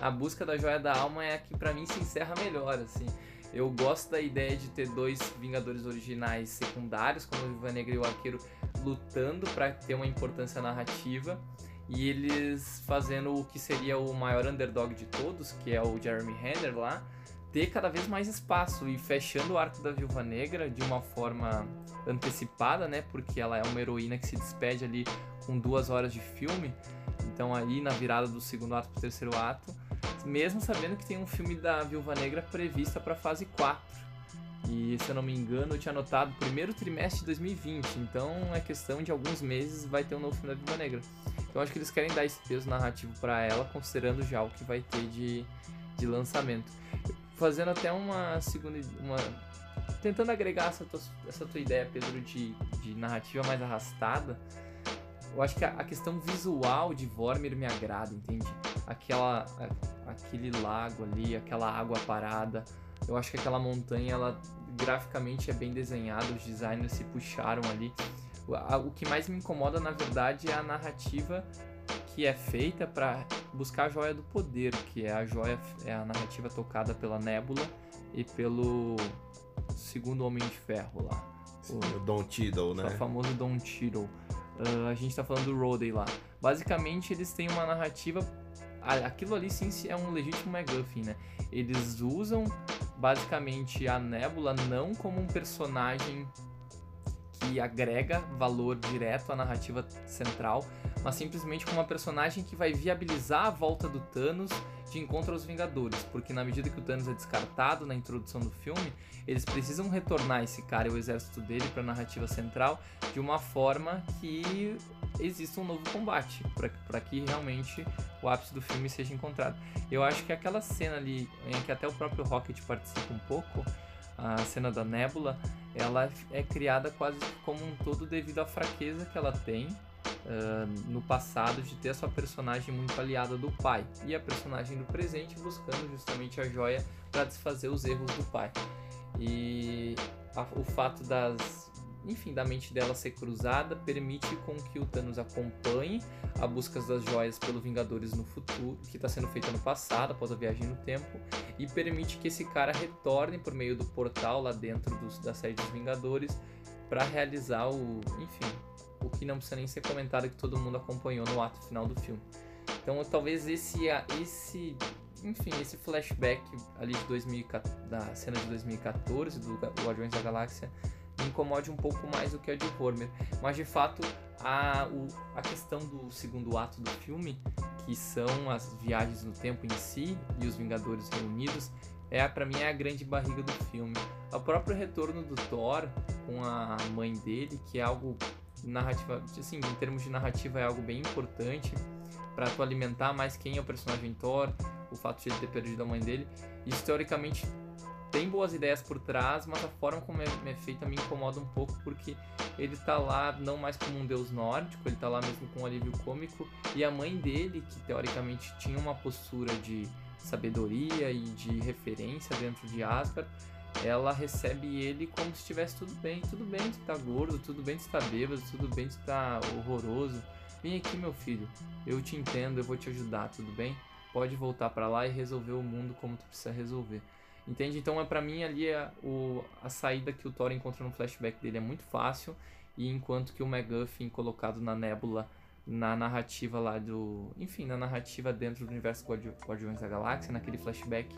a busca da joia da alma é a que pra mim se encerra melhor, assim. Eu gosto da ideia de ter dois Vingadores originais secundários, como o Viva Negra e o Arqueiro, lutando pra ter uma importância narrativa e eles fazendo o que seria o maior underdog de todos, que é o Jeremy Renner lá, ter cada vez mais espaço e fechando o arco da Viúva Negra de uma forma antecipada, né? Porque ela é uma heroína que se despede ali com duas horas de filme. Então aí na virada do segundo ato pro terceiro ato, mesmo sabendo que tem um filme da Viúva Negra prevista para fase 4. E se eu não me engano, eu tinha anotado primeiro trimestre de 2020. Então é questão de alguns meses vai ter um novo filme da Viúva Negra. Então acho que eles querem dar esse peso narrativo para ela, considerando já o que vai ter de, de lançamento. Fazendo até uma segunda. Uma, tentando agregar essa tua, essa tua ideia, Pedro, de, de narrativa mais arrastada. Eu acho que a, a questão visual de Vormir me agrada, entende? Aquela, a- aquele lago ali, aquela água parada. Eu acho que aquela montanha ela graficamente é bem desenhado, os designers se puxaram ali. O, a, o que mais me incomoda, na verdade, é a narrativa que é feita para buscar a joia do poder, que é a joia, é a narrativa tocada pela Nebula e pelo segundo Homem de Ferro lá. Sim, o, Don Tiddle, né? O famoso Don Tiddle. Uh, a gente tá falando do Rodney lá. Basicamente, eles têm uma narrativa. Aquilo ali sim é um legítimo MacGuffin, né? Eles usam basicamente a Nebula não como um personagem que agrega valor direto à narrativa central, mas simplesmente como uma personagem que vai viabilizar a volta do Thanos de encontro aos Vingadores, porque na medida que o Thanos é descartado na introdução do filme, eles precisam retornar esse cara e o exército dele para a narrativa central de uma forma que exista um novo combate, para que realmente o ápice do filme seja encontrado. Eu acho que aquela cena ali, em que até o próprio Rocket participa um pouco, a cena da Nebula, ela é criada quase como um todo devido à fraqueza que ela tem uh, no passado de ter a sua personagem muito aliada do pai e a personagem do presente buscando justamente a joia para desfazer os erros do pai. E a, o fato das enfim, da mente dela ser cruzada, permite com que o Thanos acompanhe a busca das joias pelo Vingadores no futuro, que está sendo feita no passado, após a viagem no tempo, e permite que esse cara retorne por meio do portal lá dentro dos, da série dos Vingadores para realizar o, enfim, o que não precisa nem ser comentado que todo mundo acompanhou no ato final do filme. Então, talvez esse esse enfim, esse flashback ali de 2014, da cena de 2014 do Guardiões da Galáxia incomode um pouco mais do que a de Homer. Mas de fato, a, o, a questão do segundo ato do filme, que são as viagens no tempo em si e os Vingadores reunidos, é para mim é a grande barriga do filme. O próprio retorno do Thor com a mãe dele, que é algo narrativa, assim, em termos de narrativa é algo bem importante para tu alimentar mais quem é o personagem Thor, o fato de ele ter perdido a mãe dele. Isso teoricamente tem boas ideias por trás, mas a forma como é, é feita me incomoda um pouco porque ele tá lá não mais como um deus nórdico, ele tá lá mesmo com um alívio cômico e a mãe dele, que teoricamente tinha uma postura de sabedoria e de referência dentro de Asgard, ela recebe ele como se estivesse tudo bem, tudo bem estar tá gordo, tudo bem estar tá bêbado, tudo bem estar tá horroroso. Vem aqui, meu filho, eu te entendo, eu vou te ajudar, tudo bem? Pode voltar para lá e resolver o mundo como tu precisa resolver. Entende? Então, é para mim ali a, o, a saída que o Thor encontra no flashback dele é muito fácil, e enquanto que o MacGuffin colocado na Nebula na narrativa lá do. Enfim, na narrativa dentro do universo Guardiões da Galáxia, naquele flashback,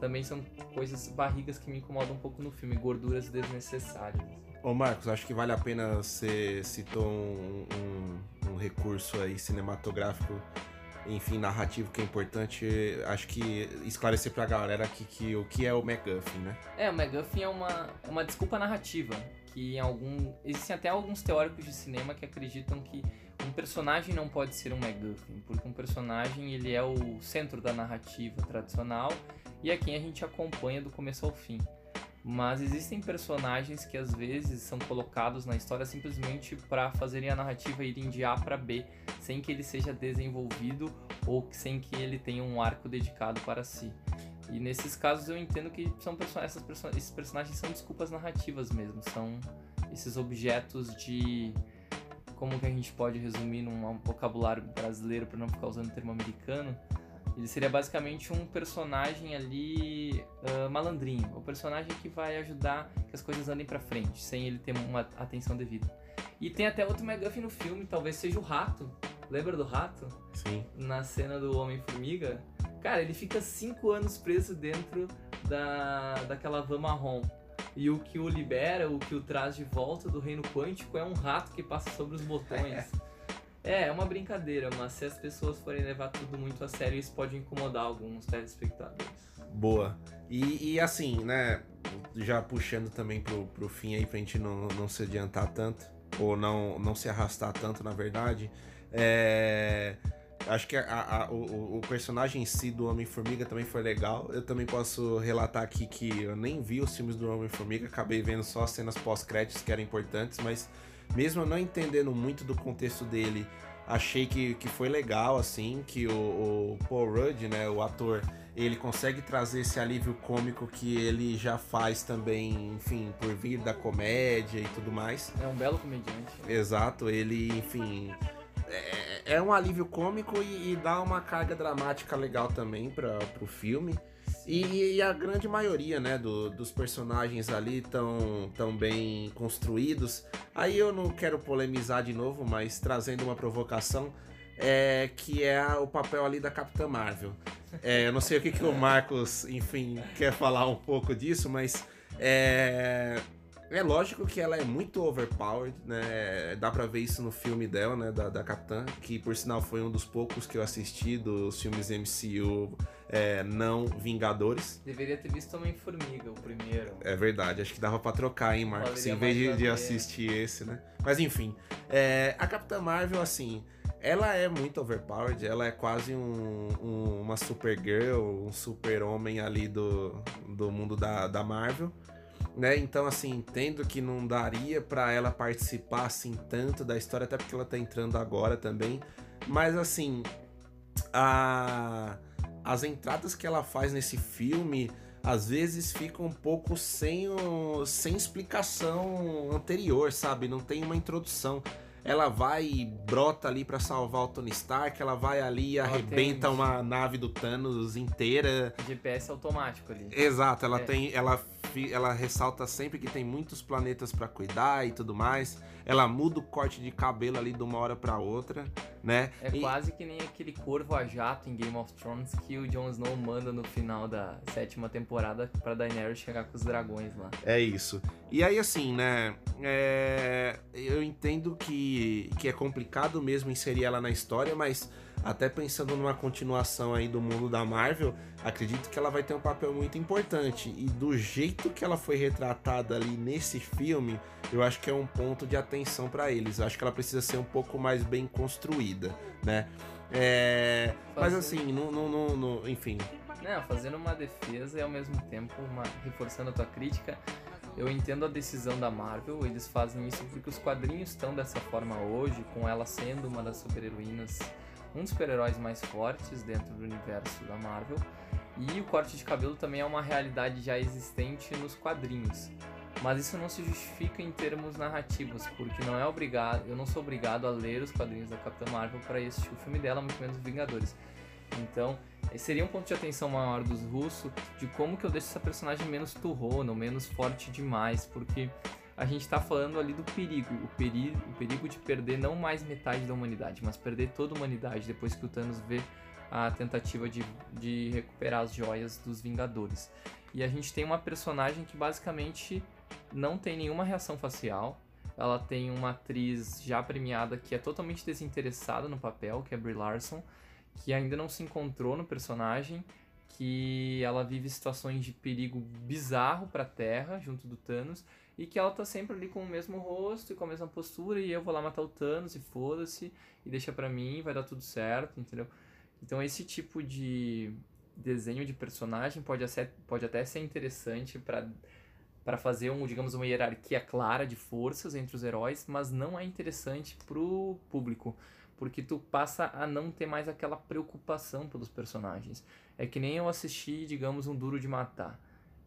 também são coisas barrigas que me incomodam um pouco no filme, gorduras desnecessárias. Ô Marcos, acho que vale a pena você citou um, um, um recurso aí cinematográfico enfim, narrativo que é importante, acho que esclarecer pra galera aqui que o que é o MacGuffin, né? É, o MacGuffin é uma, uma desculpa narrativa, que em algum... Existem até alguns teóricos de cinema que acreditam que um personagem não pode ser um MacGuffin, porque um personagem ele é o centro da narrativa tradicional e é quem a gente acompanha do começo ao fim. Mas existem personagens que às vezes são colocados na história simplesmente para fazerem a narrativa ir de A para B, sem que ele seja desenvolvido ou sem que ele tenha um arco dedicado para si. E nesses casos eu entendo que são essas esses personagens são desculpas narrativas mesmo, são esses objetos de como que a gente pode resumir num vocabulário brasileiro para não ficar usando o termo americano, ele seria basicamente um personagem ali uh, malandrinho, o personagem que vai ajudar que as coisas andem para frente, sem ele ter uma atenção devida. E tem até outro McGuffin no filme, talvez seja o rato. Lembra do rato? Sim. Na cena do Homem-Formiga. Cara, ele fica cinco anos preso dentro da, daquela van marrom. E o que o libera, o que o traz de volta do reino quântico é um rato que passa sobre os botões. É, é uma brincadeira, mas se as pessoas forem levar tudo muito a sério, isso pode incomodar alguns telespectadores. Boa. E, e assim, né, já puxando também pro, pro fim aí pra gente não, não se adiantar tanto, ou não, não se arrastar tanto, na verdade, é... Acho que a, a, o, o, personagem em si do Homem-Formiga também foi legal. Eu também posso relatar aqui que eu nem vi os filmes do Homem-Formiga, acabei vendo só as cenas pós-créditos que eram importantes, mas mesmo eu não entendendo muito do contexto dele, achei que, que foi legal, assim, que o, o Paul Rudd, né, o ator, ele consegue trazer esse alívio cômico que ele já faz também, enfim, por vir da comédia e tudo mais. É um belo comediante. Exato, ele, enfim, é, é um alívio cômico e, e, dá uma carga dramática legal também para o filme. E, e, a grande maioria, né, do, dos personagens ali tão, tão bem construídos. Aí eu não quero polemizar de novo, mas trazendo uma provocação, é, que é o papel ali da Capitã Marvel. É, eu não sei o que, que o Marcos, enfim, quer falar um pouco disso, mas é, é lógico que ela é muito overpowered, né? Dá pra ver isso no filme dela, né? Da, da Capitã, que por sinal foi um dos poucos que eu assisti dos filmes MCU é, não Vingadores. Deveria ter visto Homem-Formiga, o primeiro. É verdade, acho que dava pra trocar, hein, Marcos? Em vez de, de, assistir esse, né? Mas enfim, é, a Capitã Marvel, assim, ela é muito overpowered, ela é quase um, um, uma Supergirl, um super-homem ali do, do mundo da, da Marvel né? Então, assim, entendo que não daria para ela participar assim tanto da história, até porque ela tá entrando agora também. Mas, assim, a... as entradas que ela faz nesse filme às vezes ficam um pouco sem, sem explicação anterior, sabe? Não tem uma introdução ela vai e brota ali para salvar o Tony Stark, ela vai ali e arrebenta uma nave do Thanos inteira. GPS automático ali. Exato, ela é. tem, ela ela ressalta sempre que tem muitos planetas para cuidar e tudo mais. Ela muda o corte de cabelo ali de uma hora para outra, né? É e... quase que nem aquele corvo a jato em Game of Thrones que o Jon Snow manda no final da sétima temporada para Daenerys chegar com os dragões lá. É isso. E aí assim, né? É... Eu entendo que que é complicado mesmo inserir ela na história, mas até pensando numa continuação aí do mundo da Marvel, acredito que ela vai ter um papel muito importante. E do jeito que ela foi retratada ali nesse filme, eu acho que é um ponto de atenção para eles. Eu acho que ela precisa ser um pouco mais bem construída, né? É... Mas assim, no, no, no, enfim. Não, fazendo uma defesa e ao mesmo tempo uma... reforçando a tua crítica, eu entendo a decisão da Marvel, eles fazem isso porque os quadrinhos estão dessa forma hoje, com ela sendo uma das super-heroínas um dos super-heróis mais fortes dentro do universo da Marvel. E o corte de cabelo também é uma realidade já existente nos quadrinhos. Mas isso não se justifica em termos narrativos, porque não é obrigado, eu não sou obrigado a ler os quadrinhos da Capitã Marvel para assistir o filme dela, muito menos Vingadores. Então, seria um ponto de atenção maior dos russos de como que eu deixo essa personagem menos turrona, menos forte demais, porque a gente está falando ali do perigo, o perigo, o perigo de perder não mais metade da humanidade, mas perder toda a humanidade depois que o Thanos vê a tentativa de, de recuperar as joias dos Vingadores. E a gente tem uma personagem que basicamente não tem nenhuma reação facial. Ela tem uma atriz já premiada que é totalmente desinteressada no papel, que é Brie Larson, que ainda não se encontrou no personagem, que ela vive situações de perigo bizarro para a Terra junto do Thanos e que ela tá sempre ali com o mesmo rosto e com a mesma postura e eu vou lá matar o Thanos e foda-se e deixa pra mim, vai dar tudo certo, entendeu? Então esse tipo de desenho de personagem pode, ser, pode até ser interessante para para fazer um, digamos, uma hierarquia clara de forças entre os heróis, mas não é interessante pro público, porque tu passa a não ter mais aquela preocupação pelos personagens. É que nem eu assisti, digamos, um Duro de Matar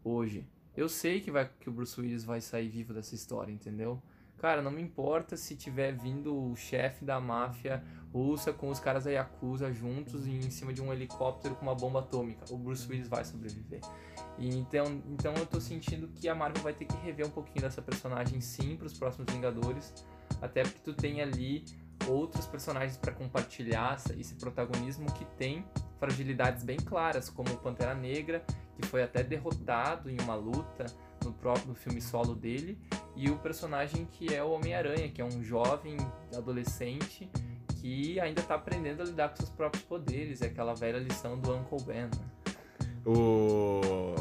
hoje. Eu sei que, vai, que o Bruce Willis vai sair vivo dessa história, entendeu? Cara, não me importa se tiver vindo o chefe da máfia russa com os caras da Yakuza juntos em cima de um helicóptero com uma bomba atômica. O Bruce Willis vai sobreviver. E então, então eu tô sentindo que a Marvel vai ter que rever um pouquinho dessa personagem sim para os próximos Vingadores. Até porque tu tem ali outros personagens para compartilhar esse protagonismo que tem fragilidades bem claras, como o Pantera Negra que foi até derrotado em uma luta no próprio filme solo dele, e o personagem que é o Homem-Aranha, que é um jovem adolescente que ainda está aprendendo a lidar com seus próprios poderes, é aquela velha lição do Uncle Ben. Né? O...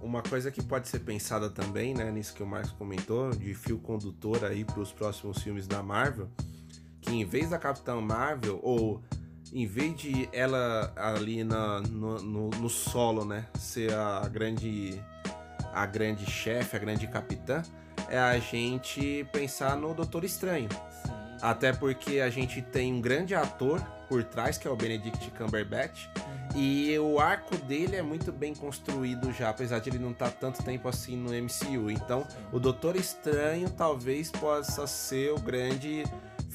Uma coisa que pode ser pensada também, né, nisso que o Marcos comentou, de fio condutor aí para os próximos filmes da Marvel, que em vez da Capitã Marvel, ou em vez de ela ali na, no, no, no solo, né, ser a grande a grande chefe, a grande capitã, é a gente pensar no Doutor Estranho. Sim. Até porque a gente tem um grande ator por trás, que é o Benedict Cumberbatch. Uhum. E o arco dele é muito bem construído já, apesar de ele não estar tanto tempo assim no MCU. Então, Sim. o Doutor Estranho talvez possa ser o grande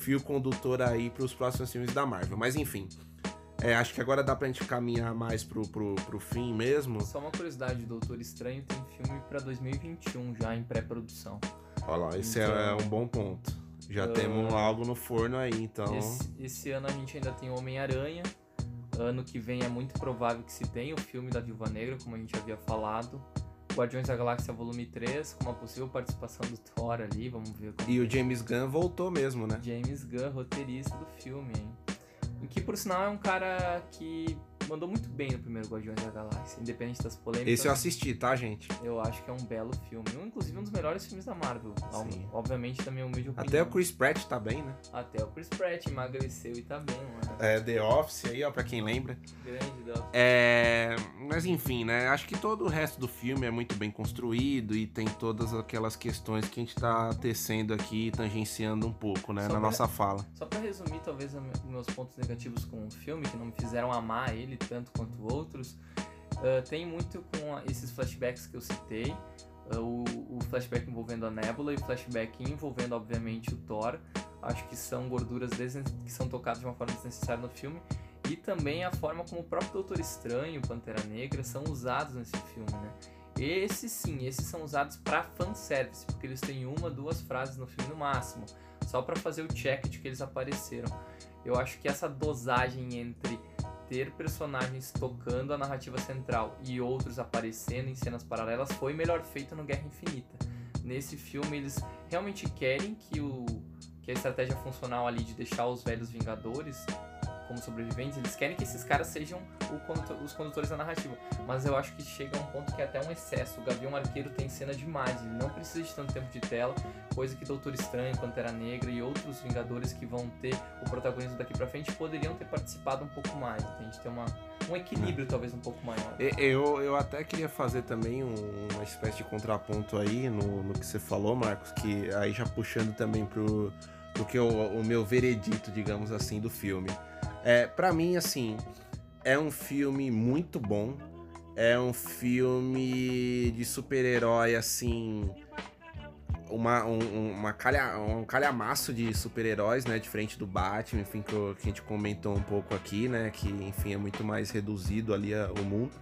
fio condutor aí para os próximos filmes da Marvel. Mas enfim, é, acho que agora dá pra gente caminhar mais pro, pro, pro fim mesmo. Só uma curiosidade, Doutor Estranho tem filme pra 2021 já em pré-produção. Olha lá, esse Então- é um bom ponto. Já Ah. temos algo no forno aí, então. Esse, esse ano a gente ainda tem Homem-Aranha. Ano que vem é muito provável que se tenha o filme da Viúva Negra, como a gente havia falado. Guardiões da Galáxia Volume 3, com uma possível participação do Thor ali, vamos ver como E o James Gunn voltou mesmo, né? James Gunn, roteirista do filme, hein? E que, por sinal, é um cara que mandou muito bem no primeiro Guardiões da Galáxia, independente das polêmicas. Esse eu assisti, tá, gente? Eu acho que é um belo filme. Um, inclusive um dos melhores filmes da Marvel. Sim. Obviamente também é o mesmo Até o Chris Pratt tá bem, né? Até o Chris Pratt emagreceu e tá bem, mano. É, The Office aí, ó, pra quem lembra. Grande da É, mas enfim, né? Acho que todo o resto do filme é muito bem construído e tem todas aquelas questões que a gente tá tecendo aqui, tangenciando um pouco, né, Só na pra- nossa fala. Só pra resumir, talvez, meus pontos negativos com o filme, que não me fizeram amar ele tanto quanto outros, ah, tem muito com esses flashbacks que eu citei. ah, o, o flashback envolvendo a Nebula e o flashback envolvendo, obviamente, o Thor. Acho que são gorduras que são tocadas de uma forma desnecessária no filme. E também a forma como o próprio Doutor Estranho o Pantera Negra são usados nesse filme, né? Esses sim, esses são usados pra fanservice, porque eles têm uma, duas frases no filme no máximo, só pra fazer o check de que eles apareceram. Eu acho que essa dosagem entre ter personagens tocando a narrativa central e outros aparecendo em cenas paralelas foi melhor feita no Guerra Infinita. Nesse filme eles realmente querem que o que a estratégia funcional ali de deixar os velhos Vingadores como sobreviventes, eles querem que esses caras sejam o condutor- os condutores da narrativa. Mas eu acho que chega a um ponto que é até um excesso. O Gavião Arqueiro tem cena demais, ele não precisa de tanto tempo de tela, coisa que Doutor Estranho, Pantera Negra e outros Vingadores que vão ter o protagonismo daqui pra frente poderiam ter participado um pouco mais. Entende? Ter uma, um equilíbrio talvez um pouco maior. Eu, eu até queria fazer também um- uma espécie de contraponto aí no, no que você falou, Marcos, que aí já puxando também pro, pro que eu, o meu veredito, digamos assim, do filme. É, para mim, assim, é um filme muito bom. É um filme de super-herói, assim. Uma, um, um- uma calha, um calhamaço de super-heróis, né? Diferente do Batman, enfim, que, eu- que a gente comentou um pouco aqui, né? Que, enfim, é muito mais reduzido ali a- o mundo.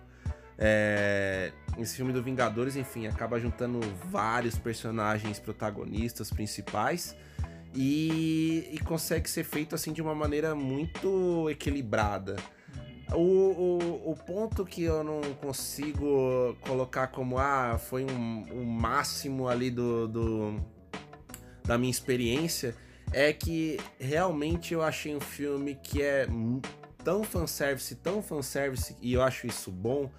É, esse filme do Vingadores, enfim, acaba juntando vários personagens protagonistas principais e, e consegue ser feito assim de uma maneira muito equilibrada. O, o, o ponto que eu não consigo colocar como ah, foi um, um máximo ali do, do da minha experiência é que realmente eu achei um filme que é tão fanservice, tão fanservice, e eu acho isso bom,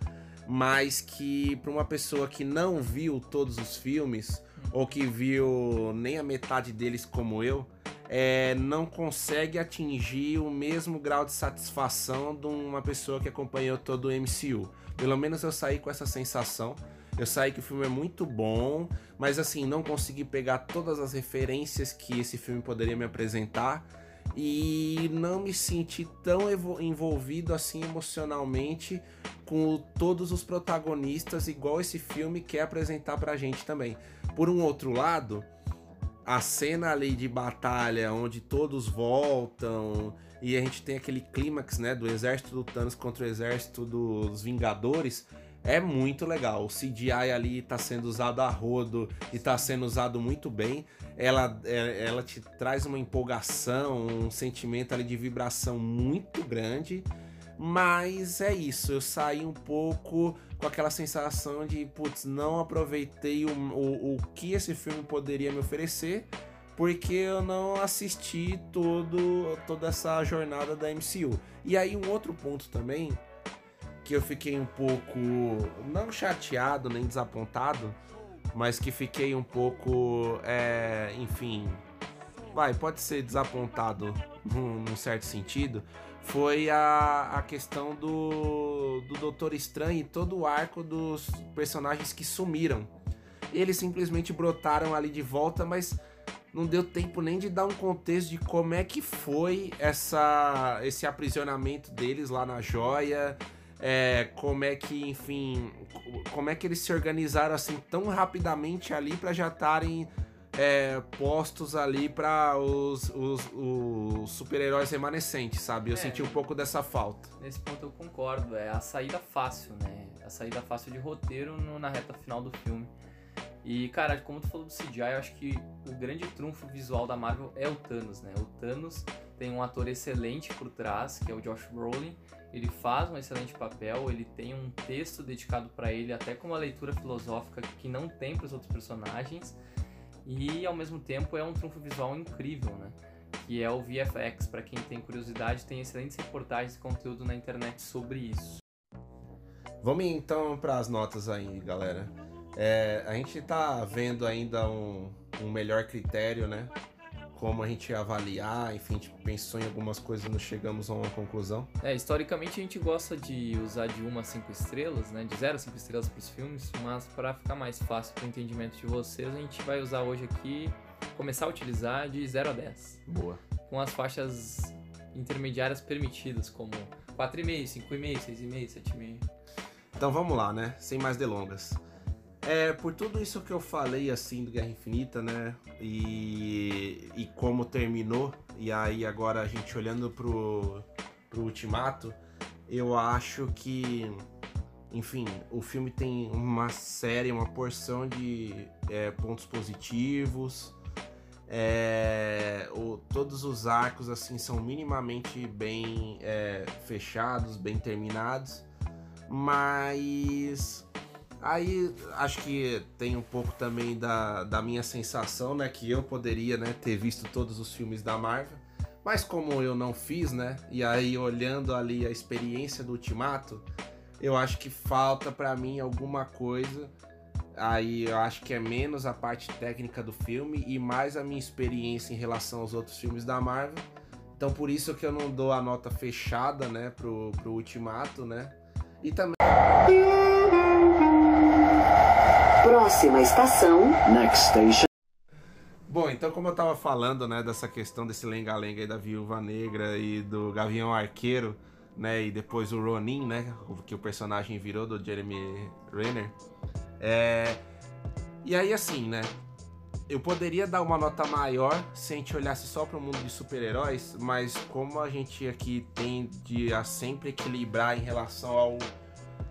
mas que para uma pessoa que não viu todos os filmes, ou que viu nem a metade deles como eu, é, não consegue atingir o mesmo grau de satisfação de uma pessoa que acompanhou todo o MCU. Pelo menos eu saí com essa sensação. Eu saí que o filme é muito bom, mas assim, não consegui pegar todas as referências que esse filme poderia me apresentar e não me senti tão envolvido assim emocionalmente com todos os protagonistas, igual esse filme quer apresentar pra gente também. Por um outro lado, a cena ali de batalha onde todos voltam e a gente tem aquele clímax, né, do exército do Thanos contra o exército dos Vingadores, é muito legal. O CGI ali tá sendo usado a rodo e tá sendo usado muito bem. Ela, é- ela te traz uma empolgação, um sentimento ali de vibração muito grande. Mas é isso, eu saí um pouco com aquela sensação de, putz, não aproveitei o, o, o que esse filme poderia me oferecer, porque eu não assisti todo, toda essa jornada da MCU. E aí um outro ponto também, que eu fiquei um pouco, não chateado nem desapontado, mas que fiquei um pouco, é, enfim, vai, pode ser desapontado num, num certo sentido, foi a, a questão do, do Doutor Estranho e todo o arco dos personagens que sumiram. eles simplesmente brotaram ali de volta, mas não deu tempo nem de dar um contexto de como é que foi essa, esse aprisionamento deles lá na joia, é, como é que, enfim, como é que eles se organizaram assim tão rapidamente ali para já estarem é, postos ali para os, os, os super-heróis remanescentes, sabe? Eu É. senti um pouco dessa falta. Nesse ponto eu concordo, é a saída fácil, né? A saída fácil de roteiro no- na reta final do filme. E, cara, como tu falou do CGI, eu acho que o grande trunfo visual da Marvel é o Thanos, né? O Thanos tem um ator excelente por trás, que é o Josh Brolin. Ele faz um excelente papel, ele tem um texto dedicado pra ele, até com uma leitura filosófica que não tem pros outros personagens. E, ao mesmo tempo, é um trunfo visual incrível, né? Que é o VFX. Pra quem tem curiosidade, tem excelentes reportagens e conteúdo na internet sobre isso. Vamos então para as notas aí, galera. É, a gente tá vendo ainda um, um melhor critério, né? Como a gente ia avaliar, enfim, a gente pensou em algumas coisas e não chegamos a uma conclusão. É, historicamente a gente gosta de usar de 1 a 5 estrelas, né? De 0 a 5 estrelas pros filmes, mas para ficar mais fácil pro entendimento de vocês, a gente vai usar hoje aqui, começar a utilizar de 0 a 10, Boa. com as faixas intermediárias permitidas, como 4,5, 5,5, 6,5, 7,5. Então vamos lá, né? Sem mais delongas. É, por tudo isso que eu falei assim do Guerra Infinita, né? E, e como terminou, e aí agora a gente olhando pro, pro Ultimato, eu acho que, enfim, o filme tem uma série, uma porção de é, pontos positivos. É, o- todos os arcos assim são minimamente bem é, fechados, bem terminados. Mas aí acho que tem um pouco também da, da minha sensação, né? Que eu poderia né, ter visto todos os filmes da Marvel. Mas como eu não fiz, né? E aí olhando ali a experiência do Ultimato, eu acho que falta pra mim alguma coisa. Aí eu acho que é menos a parte técnica do filme e mais a minha experiência em relação aos outros filmes da Marvel. Então por isso que eu não dou a nota fechada, né, pro, pro Ultimato, né? E também Próxima estação, Next station. Bom, então como eu tava falando, né, dessa questão desse lenga-lenga aí da Viúva Negra e do Gavião Arqueiro, né, e depois o Ronin, né, o que o personagem virou do Jeremy Renner. É... E aí assim, né, eu poderia dar uma nota maior se a gente olhasse só para o mundo de super-heróis, mas como a gente aqui tende a sempre equilibrar em relação ao,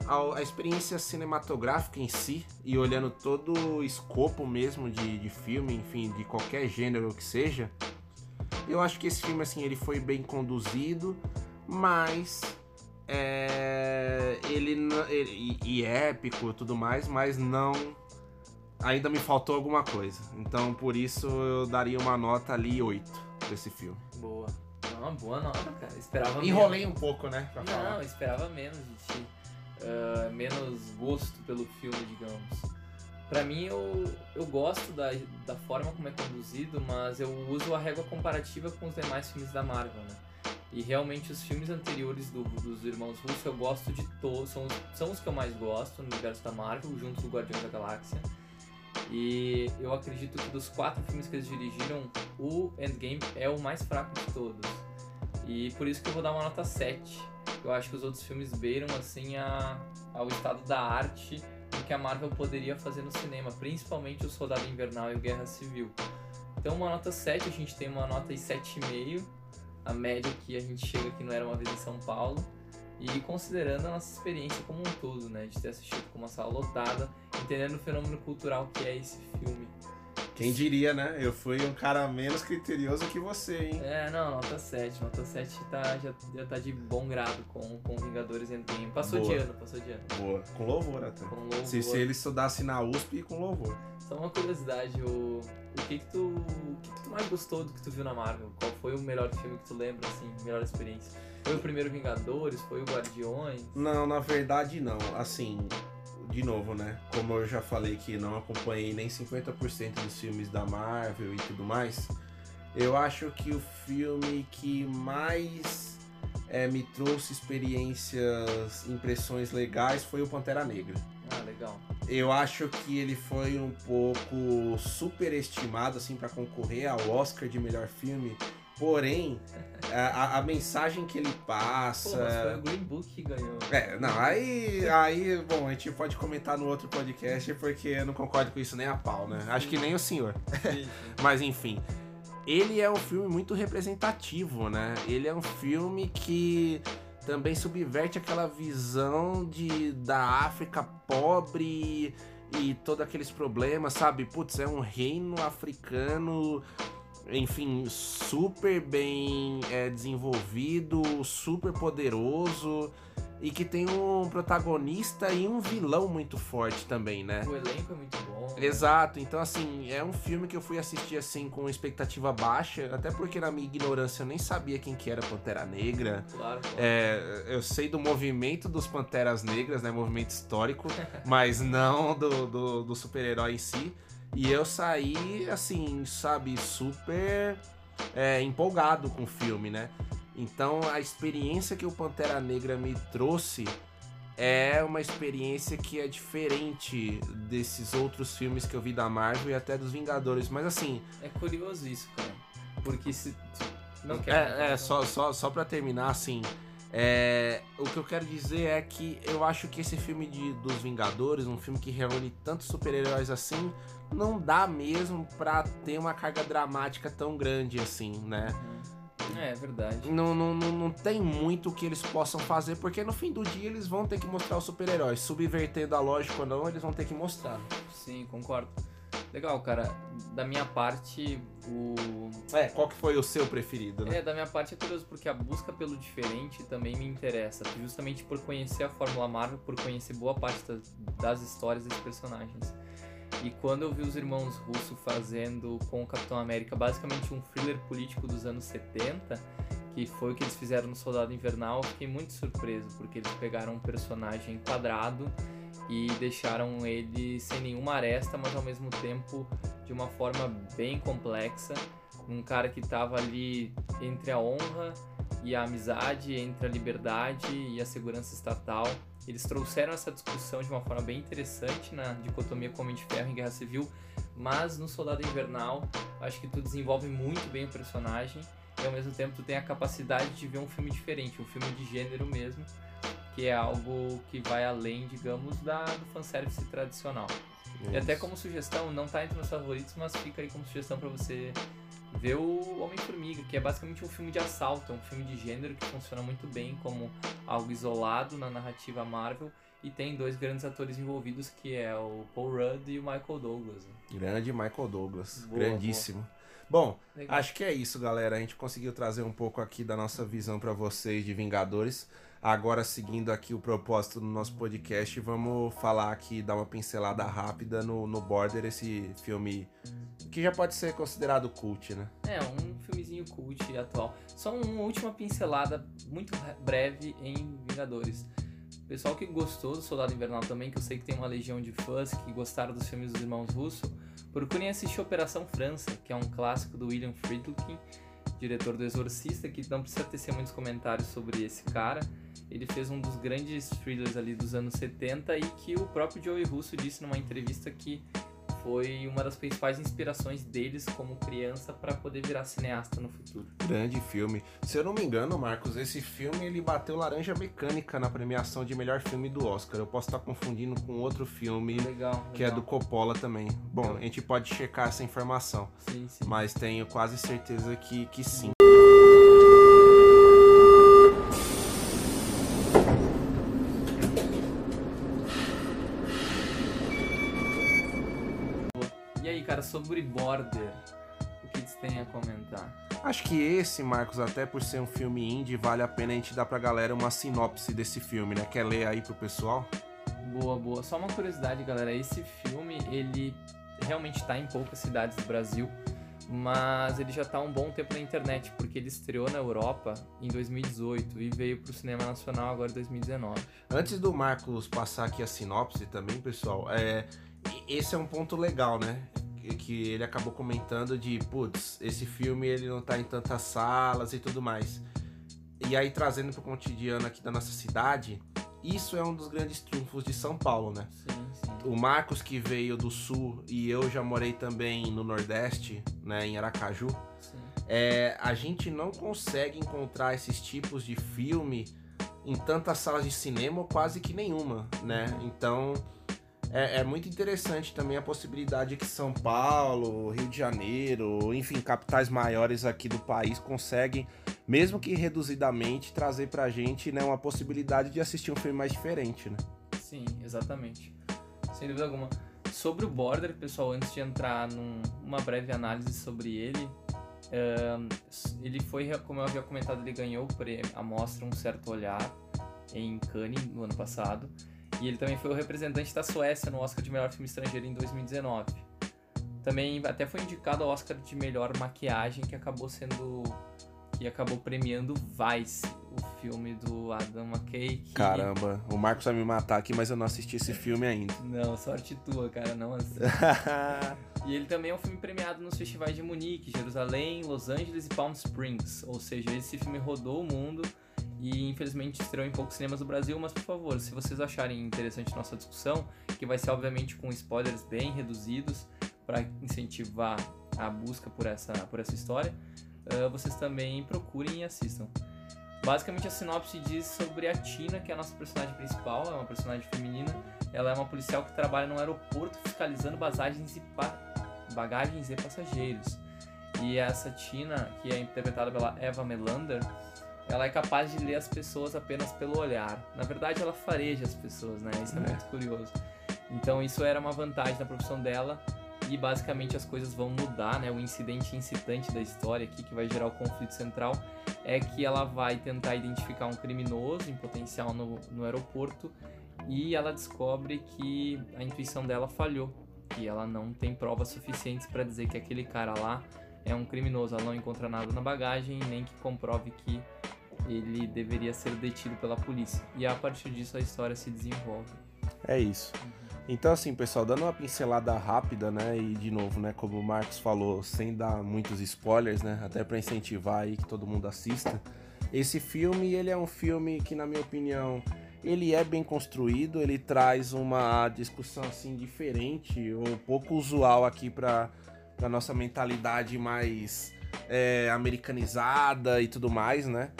ao a experiência cinematográfica em si e olhando todo o escopo mesmo de, de filme, enfim, de qualquer gênero que seja, eu acho que esse filme assim ele foi bem conduzido, mas é, ele, ele e, e épico e tudo mais, mas não ainda me faltou alguma coisa. Então por isso eu daria uma nota ali 8 pra esse filme. Boa. É uma boa nota, cara. Esperava Enrolei um pouco, né? Pra menos. falar. Não, esperava menos de ti. Ah, menos gosto pelo filme, digamos. Pra mim, eu, eu gosto da, da forma como é conduzido, mas eu uso a régua comparativa com os demais filmes da Marvel, né? E realmente os filmes anteriores do- dos irmãos Russo eu gosto de todos, são, são os que eu mais gosto no universo da Marvel, junto do Guardiões da Galáxia. E eu acredito que dos quatro filmes que eles dirigiram, o Endgame é o mais fraco de todos. E por isso que eu vou dar uma nota 7. Eu acho que os outros filmes beiram assim a, ao estado da arte do que a Marvel poderia fazer no cinema, principalmente o Soldado Invernal e o Guerra Civil. Então uma nota 7, a gente tem uma nota de 7,5, a média que a gente chega aqui não era uma vez em São Paulo. E considerando a nossa experiência como um todo, né? De ter assistido com uma sala lotada, entendendo o fenômeno cultural que é esse filme. Quem diria, né? Eu fui um cara menos criterioso que você, hein? É, não, nota 7. Nota 7 tá, já, já tá de bom grado com, com Vingadores Endgame. Passou Boa. de ano, passou de ano. Boa. Com louvor até. Com louvor. Se, se ele estudasse na USP, com louvor. Só uma curiosidade, o, o, que que tu, o que que tu mais gostou do que tu viu na Marvel? Qual foi o melhor filme que tu lembra, assim, melhor experiência? Foi o primeiro Vingadores? Foi o Guardiões? Não, na verdade não. Assim, de novo, né? Como eu já falei que não acompanhei nem 50% dos filmes da Marvel e tudo mais, eu acho que o filme que mais é, me trouxe experiências, impressões legais foi o Pantera Negra. Ah, legal. Eu acho que ele foi um pouco superestimado, assim, pra concorrer ao Oscar de melhor filme. Porém, a, a- mensagem que ele Pô, mas foi passa. o Green Book que ganhou. É, não, aí, aí, bom, a gente pode comentar no outro podcast porque eu não concordo com isso nem a pau, né? Acho que nem o senhor. Mas enfim, ele é um filme muito representativo, né? Ele é um filme que também subverte aquela visão de da África pobre e todos aqueles problemas, sabe? Putz, é um reino africano, enfim, super bem é, desenvolvido, super poderoso e que tem um protagonista e um vilão muito forte também, né? O elenco é muito bom. Exato, então assim, é um filme que eu fui assistir assim com expectativa baixa, até porque na minha ignorância eu nem sabia quem que era Pantera Negra. Claro, claro. É, eu sei do movimento dos Panteras Negras, né? Movimento histórico, mas não do, do, do super-herói em si. E eu saí, assim, sabe, super é, empolgado com o filme, né? Então a experiência que o Pantera Negra me trouxe é uma experiência que é diferente desses outros filmes que eu vi da Marvel e até dos Vingadores. Mas assim, É curioso isso, cara. Porque se. Não quer. é, é só, só, só pra terminar, assim. É, o que eu quero dizer é que eu acho que esse filme de, dos Vingadores, um filme que reúne tantos super-heróis assim, não dá mesmo pra ter uma carga dramática tão grande assim, né? É, é verdade. Não, não, não, não tem muito que eles possam fazer, porque no fim do dia eles vão ter que mostrar os super-heróis. Subvertendo a lógica ou não, eles vão ter que mostrar. Sim, concordo. Legal, cara. Da minha parte, o. É, qual que foi o seu preferido, né? É, da minha parte é curioso, porque a busca pelo diferente também me interessa. Justamente por conhecer a Fórmula Marvel, por conhecer boa parte das, histórias dos personagens. E quando eu vi os irmãos Russo fazendo com o Capitão América basicamente um thriller político dos anos 70, que foi o que eles fizeram no Soldado Invernal, eu fiquei muito surpreso, porque eles pegaram um personagem quadrado e deixaram ele sem nenhuma aresta, mas ao mesmo tempo de uma forma bem complexa. Um cara que tava ali entre a honra e a amizade, entre a liberdade e a segurança estatal. Eles trouxeram essa discussão de uma forma bem interessante na dicotomia Homem de Ferro em Guerra Civil, mas no Soldado Invernal acho que tu desenvolve muito bem o personagem e ao mesmo tempo tu tem a capacidade de ver um filme diferente, um filme de gênero mesmo, que é algo que vai além, digamos, da, do fanservice tradicional. E até como sugestão, não tá entre meus favoritos, mas fica aí como sugestão pra você ver o Homem-Formiga, que é basicamente um filme de assalto, é um filme de gênero que funciona muito bem como algo isolado na narrativa Marvel e tem dois grandes atores envolvidos que é o Paul Rudd e o Michael Douglas. Grande Michael Douglas. Boa, grandíssimo. Bom, Legal. acho que é isso, galera. A gente conseguiu trazer um pouco aqui da nossa visão pra vocês de Vingadores. Agora, seguindo aqui o propósito do nosso podcast, vamos falar aqui, dar uma pincelada rápida no, no Border, esse filme que já pode ser considerado cult, né? É, um filmezinho cult atual. Só uma última pincelada muito re- breve em Vingadores. Pessoal que gostou do Soldado Invernal também, que eu sei que tem uma legião de fãs que gostaram dos filmes dos irmãos Russo, procurem assistir Operação França, que é um clássico do William Friedkin, diretor do Exorcista, que não precisa tecer muitos comentários sobre esse cara. Ele fez um dos grandes thrillers ali dos anos 70 e que o próprio Joey Russo disse numa entrevista que foi uma das principais inspirações deles como criança para poder virar cineasta no futuro. Grande filme. Se eu não me engano, Marcos, esse filme ele bateu Laranja Mecânica na premiação de melhor filme do Oscar. Eu posso estar confundindo com outro filme Legal. que é do legal. Coppola também. Bom, a gente pode checar essa informação, Sim, sim. mas tenho quase certeza que, que sim. Sobre Border, o que você tem a comentar? Acho que esse, Marcos, até por ser um filme indie, vale a pena a gente dar pra galera uma sinopse desse filme, né? Quer ler aí pro pessoal? Boa, boa. Só uma curiosidade, galera. Esse filme, ele realmente tá em poucas cidades do Brasil, mas ele já tá há um bom tempo na internet, porque ele estreou na Europa em 2018 e veio pro cinema nacional agora em 2019. Antes do Marcos passar aqui a sinopse também, pessoal, é, esse é um ponto legal, né? Que- ele acabou comentando de, putz, esse filme ele não tá em tantas salas e tudo mais. E aí, trazendo pro cotidiano aqui da nossa cidade, isso é um dos grandes trunfos de São Paulo, né? Sim, sim. o Marcos que veio do sul e eu já morei também no Nordeste, né, em Aracaju, Sim. é, a gente não consegue encontrar esses tipos de filme em tantas salas de cinema ou quase que nenhuma, né? Então é, é muito interessante também a possibilidade que São Paulo, Rio de Janeiro, enfim, capitais maiores aqui do país conseguem, mesmo que reduzidamente, trazer pra gente né, uma possibilidade de assistir um filme mais diferente, né? Sim, exatamente. Sem dúvida alguma. Sobre o Border, pessoal, antes de entrar num- numa breve análise sobre ele, ele foi, como eu havia comentado, ele ganhou a mostra Um Certo Olhar em Cannes no ano passado. E ele também foi o representante da Suécia no Oscar de Melhor Filme Estrangeiro em 2019. Também até foi indicado ao Oscar de Melhor Maquiagem, que acabou sendo. que acabou premiando Vice, o filme do Adam McKay. que- Caramba, o Marcos vai me matar aqui, mas eu não assisti esse filme ainda. Não, sorte tua, cara, não assim. E ele também é um filme premiado nos festivais de Munique, Jerusalém, Los Angeles e Palm Springs. Ou seja, esse filme rodou o mundo e infelizmente estreou em poucos cinemas do Brasil. Mas por favor, se vocês acharem interessante nossa discussão, que vai ser obviamente com spoilers bem reduzidos para incentivar a busca por essa, por essa história, ah, vocês também procurem e assistam. Basicamente a sinopse diz sobre a Tina, que é a nossa personagem principal, é uma personagem feminina. Ela é uma policial que trabalha no aeroporto fiscalizando bagagens e, bagagens e passageiros. E essa Tina, que é interpretada pela Eva Melander, ela é capaz de ler as pessoas apenas pelo olhar. Na verdade, ela fareja as pessoas, né? Isso é, É. muito curioso. Então, isso era uma vantagem da profissão dela. E basicamente as coisas vão mudar, né? O incidente incitante da história aqui, que vai gerar o conflito central, é que ela vai tentar identificar um criminoso em potencial no, no aeroporto e ela descobre que a intuição dela falhou, que ela não tem provas suficientes para dizer que aquele cara lá é um criminoso. Ela não encontra nada na bagagem nem que comprove que ele deveria ser detido pela polícia. E a partir disso a história se desenvolve. É isso. Então, assim, pessoal, dando uma pincelada rápida, né? E de novo, né? Como o Marcos falou, sem dar muitos spoilers, né? Até para incentivar aí que todo mundo assista. Esse filme, ele é um filme que, na minha opinião, ele é bem construído. Ele traz uma discussão assim diferente ou pouco usual aqui para para nossa mentalidade mais é, americanizada e tudo mais, né?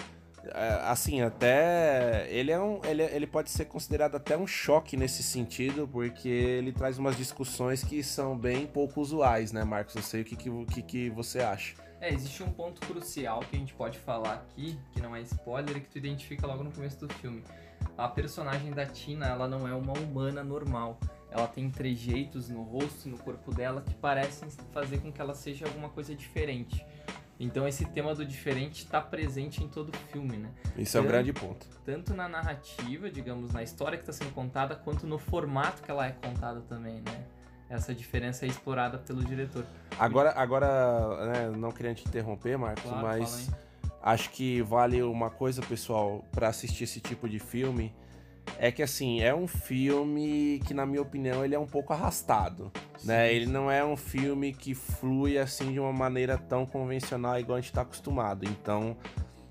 É, assim, até ele é um, ele, ele pode ser considerado até um choque nesse sentido, porque ele traz umas discussões que são bem pouco usuais, né, Marcos? Não sei o que, que, que, você acha. É, existe um ponto crucial que a gente pode falar aqui, que não é spoiler, que tu identifica logo no começo do filme. A personagem da Tina, ela não é uma humana normal. Ela tem trejeitos no rosto e no corpo dela que parecem fazer com que ela seja alguma coisa diferente. Então esse tema do diferente está presente em todo o filme, né? Isso é um grande ponto. Tanto na narrativa, digamos, na história que está sendo contada, quanto no formato que ela é contada também, né? Essa diferença é explorada pelo diretor. Agora, agora né, não querendo te interromper, Marcos, Claro, mas acho que vale uma coisa, pessoal, para assistir esse tipo de filme. É que assim, é um filme que, na minha opinião, ele é um pouco arrastado. né? Ele não é um filme que flui assim de uma maneira tão convencional igual a gente tá acostumado. Então,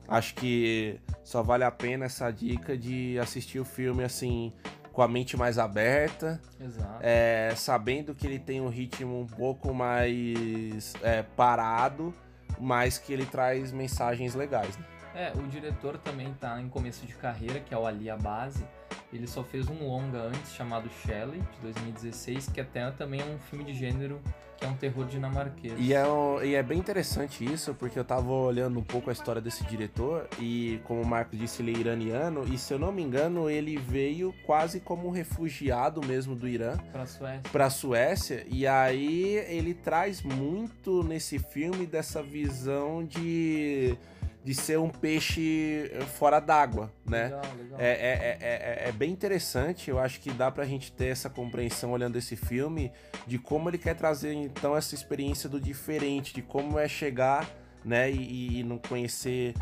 acho que só vale a pena essa dica de assistir o filme assim com a mente mais aberta, Exato. é, sabendo que ele tem um ritmo um pouco mais é, parado, mas que ele traz mensagens legais. né? É, o diretor também tá em começo de carreira, que é o Ali Abase. Ele só fez um longa antes, chamado Shelley, de 2016, que até também é um filme de gênero, que é um terror dinamarquês. E é, um- e é bem interessante isso, porque eu tava olhando um pouco a história desse diretor, e como o Marco disse, ele é iraniano, e se eu não me engano, ele veio quase como um refugiado mesmo do Irã Pra Suécia. pra Suécia, e aí ele traz muito nesse filme dessa visão de, de ser um peixe fora d'água, né? Legal, legal. É, é, é, é, é bem interessante, eu acho que dá pra gente ter essa compreensão olhando esse filme de como ele quer trazer então essa experiência do diferente, de como é chegar, né, e, e não conhecer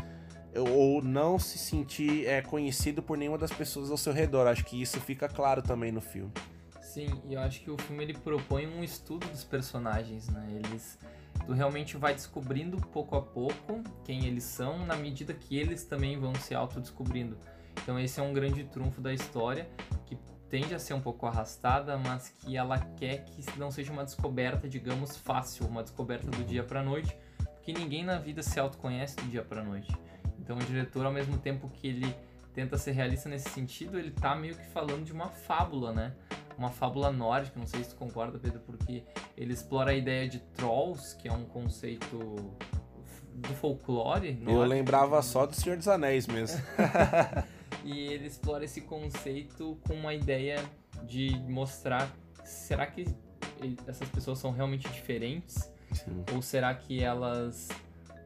ou não se sentir é, conhecido por nenhuma das pessoas ao seu redor. Acho que isso fica claro também no filme. Sim, e eu acho que o filme ele propõe um estudo dos personagens, né? Eles tu realmente vai descobrindo pouco a pouco quem eles são, na medida que eles também vão se autodescobrindo. Então esse é um grande trunfo da história, que tende a ser um pouco arrastada, mas que ela quer que não seja uma descoberta, digamos, fácil, uma descoberta do dia pra noite, porque ninguém na vida se autoconhece do dia pra noite. Então o diretor, ao mesmo tempo que ele tenta ser realista nesse sentido, ele tá meio que falando de uma fábula, né? Uma fábula nórdica, não sei se tu concorda, Pedro, porque ele explora a ideia de trolls, que é um conceito do folclore. Eu nórdico, lembrava digamos só do Senhor dos Anéis mesmo. e ele explora esse conceito com uma ideia de mostrar será que essas pessoas são realmente diferentes Sim. ou será que elas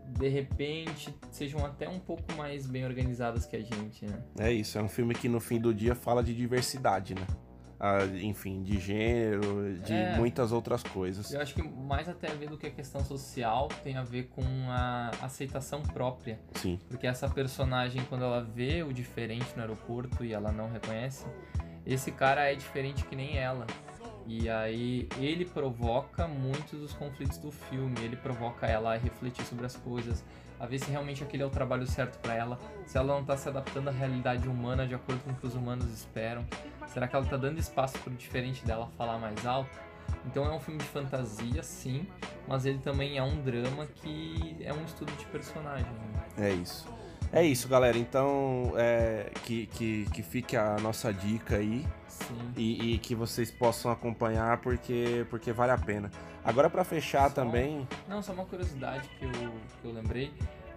de repente sejam até um pouco mais bem organizadas que a gente, né? É isso, é um filme que no fim do dia fala de diversidade, né? Enfim, de gênero, de É. muitas outras coisas. Eu acho que mais até a ver do que a questão social tem a ver com a aceitação própria. Sim. Porque essa personagem, quando ela vê o diferente no aeroporto e ela não reconhece, esse cara é diferente que nem ela. E aí ele provoca muitos dos conflitos do filme, ele provoca ela a refletir sobre as coisas, a ver se realmente aquele é o trabalho certo pra ela, se ela não tá se adaptando à realidade humana de acordo com o que os humanos esperam. Será que ela tá dando espaço pro diferente dela falar mais alto? Então é um filme de fantasia, sim, mas ele também é um drama que é um estudo de personagem. né? É isso. É isso, galera. Então, é, que, que, que fique a nossa dica aí Sim. e, e que vocês possam acompanhar porque, porque vale a pena. Agora, pra fechar Só- também, Não, só uma curiosidade que eu, que eu lembrei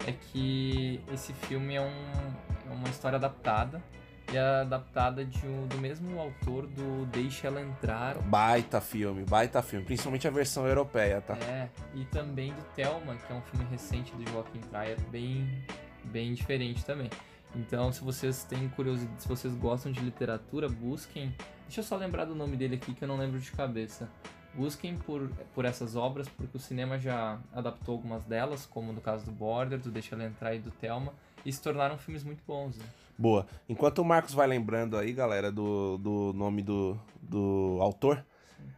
é que esse filme é, um, é uma história adaptada e é adaptada de um, do mesmo autor do Deixa Ela Entrar. baita filme, baita filme. Principalmente a versão europeia, tá? É, e também do Thelma, que é um filme recente do Joaquim Trier, bem, bem diferente também. Então, se vocês têm curiosidade, se vocês gostam de literatura, busquem. Deixa eu só lembrar do nome dele aqui que eu não lembro de cabeça. Busquem por, por essas obras, porque o cinema já adaptou algumas delas, como no caso do Border, do Deixa Ela Entrar e do Thelma, e se tornaram filmes muito bons. né? Boa. Enquanto o Marcos vai lembrando aí, galera, do, do nome do, do autor,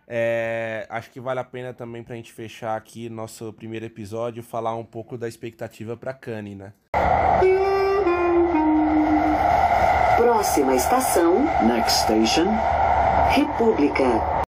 é, acho que vale a pena também pra gente fechar aqui nosso primeiro episódio, falar um pouco da expectativa pra Cannes, né? Próxima estação, Next station. República.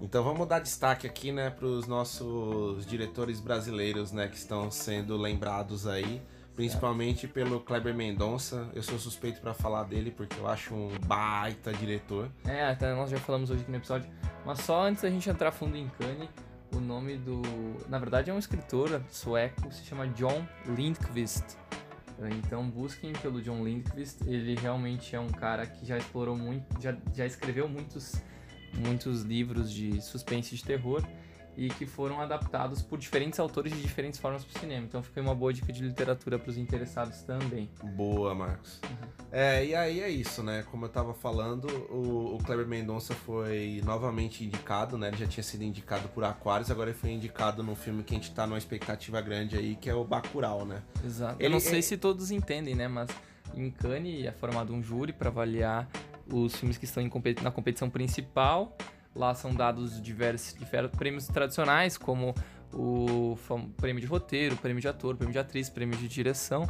Então vamos dar destaque aqui, né, pros nossos diretores brasileiros, né, que estão sendo lembrados aí, principalmente pelo Kleber Mendonça. Eu sou suspeito pra falar dele porque eu acho um baita diretor. É, até nós já falamos hoje aqui no episódio. Mas só antes da gente entrar fundo em Kanye, o nome do. Na verdade é um escritor sueco, se chama John Lindqvist. Então busquem pelo John Lindqvist, ele realmente é um cara que já explorou muito, já, já escreveu muitos, muitos livros de suspense e de terror e que foram adaptados por diferentes autores de diferentes formas para o cinema. Então fica uma boa dica de literatura para os interessados também. Boa, Marcos. É, e aí é isso, né? Como eu tava falando, o, o Kleber Mendonça foi novamente indicado, né? Ele já tinha sido indicado por Aquarius, agora ele foi indicado num filme que a gente tá numa expectativa grande aí, que é o Bacurau, né? Exato. Ele- Eu não sei ele- se todos entendem, né? Mas em Cannes é formado um júri para avaliar os filmes que estão competi- na competição principal. Lá são dados diversos, diversos prêmios tradicionais, como o prêmio de roteiro, prêmio de ator, prêmio de atriz, prêmio de direção.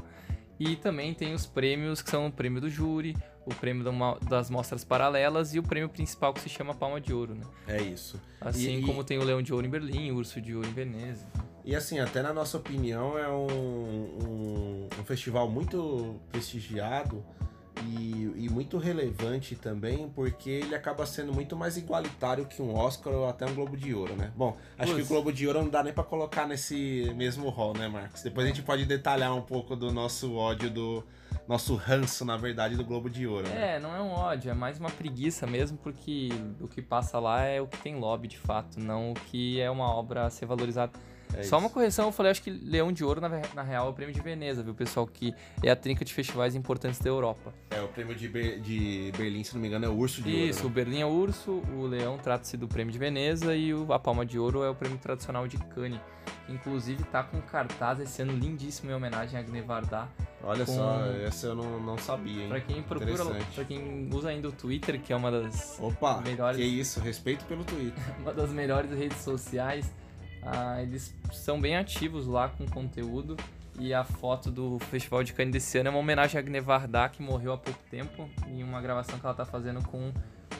E também tem os prêmios que são o prêmio do júri, o prêmio das mostras paralelas e o prêmio principal que se chama Palma de Ouro, né? É isso. Assim E- e- como tem o Leão de Ouro em Berlim, o Urso de Ouro em Veneza. E assim, até na nossa opinião, é um, um, um festival muito prestigiado e, e muito relevante também, porque ele acaba sendo muito mais igualitário que um Oscar ou até um Globo de Ouro, né? Bom, acho que o. Globo de Ouro não dá nem pra colocar nesse mesmo rol, né, Marcos? Depois a gente pode detalhar um pouco do nosso ódio, do nosso ranço, na verdade, do Globo de Ouro, né? É, não é um ódio, é mais uma preguiça mesmo, porque o que passa lá é o que tem lobby de fato, não o que é uma obra a ser valorizada. É Só isso. uma correção, eu falei, acho que Leão de Ouro, na, na real, é o prêmio de Veneza, viu, pessoal? Que é a trinca de festivais importantes da Europa. É, o prêmio de, Ber- de Berlim, se não me engano, é o Urso de Isso, o Ouro. né? Berlim é o Urso, o Leão trata-se do prêmio de Veneza e o- a Palma de Ouro é o prêmio tradicional de Cannes. que Inclusive tá com cartaz esse ano lindíssimo em homenagem a Agné Varda. Olha com- só, essa eu não, não sabia, hein? Pra quem procura, pra quem usa ainda o Twitter, que é uma das Opa, Melhores- que isso, respeito pelo Twitter. uma das melhores redes sociais. Ah, eles são bem ativos lá com conteúdo. E a foto do Festival de Cannes desse ano é uma homenagem a Agne Varda, que morreu há pouco tempo, em uma gravação que ela tá fazendo com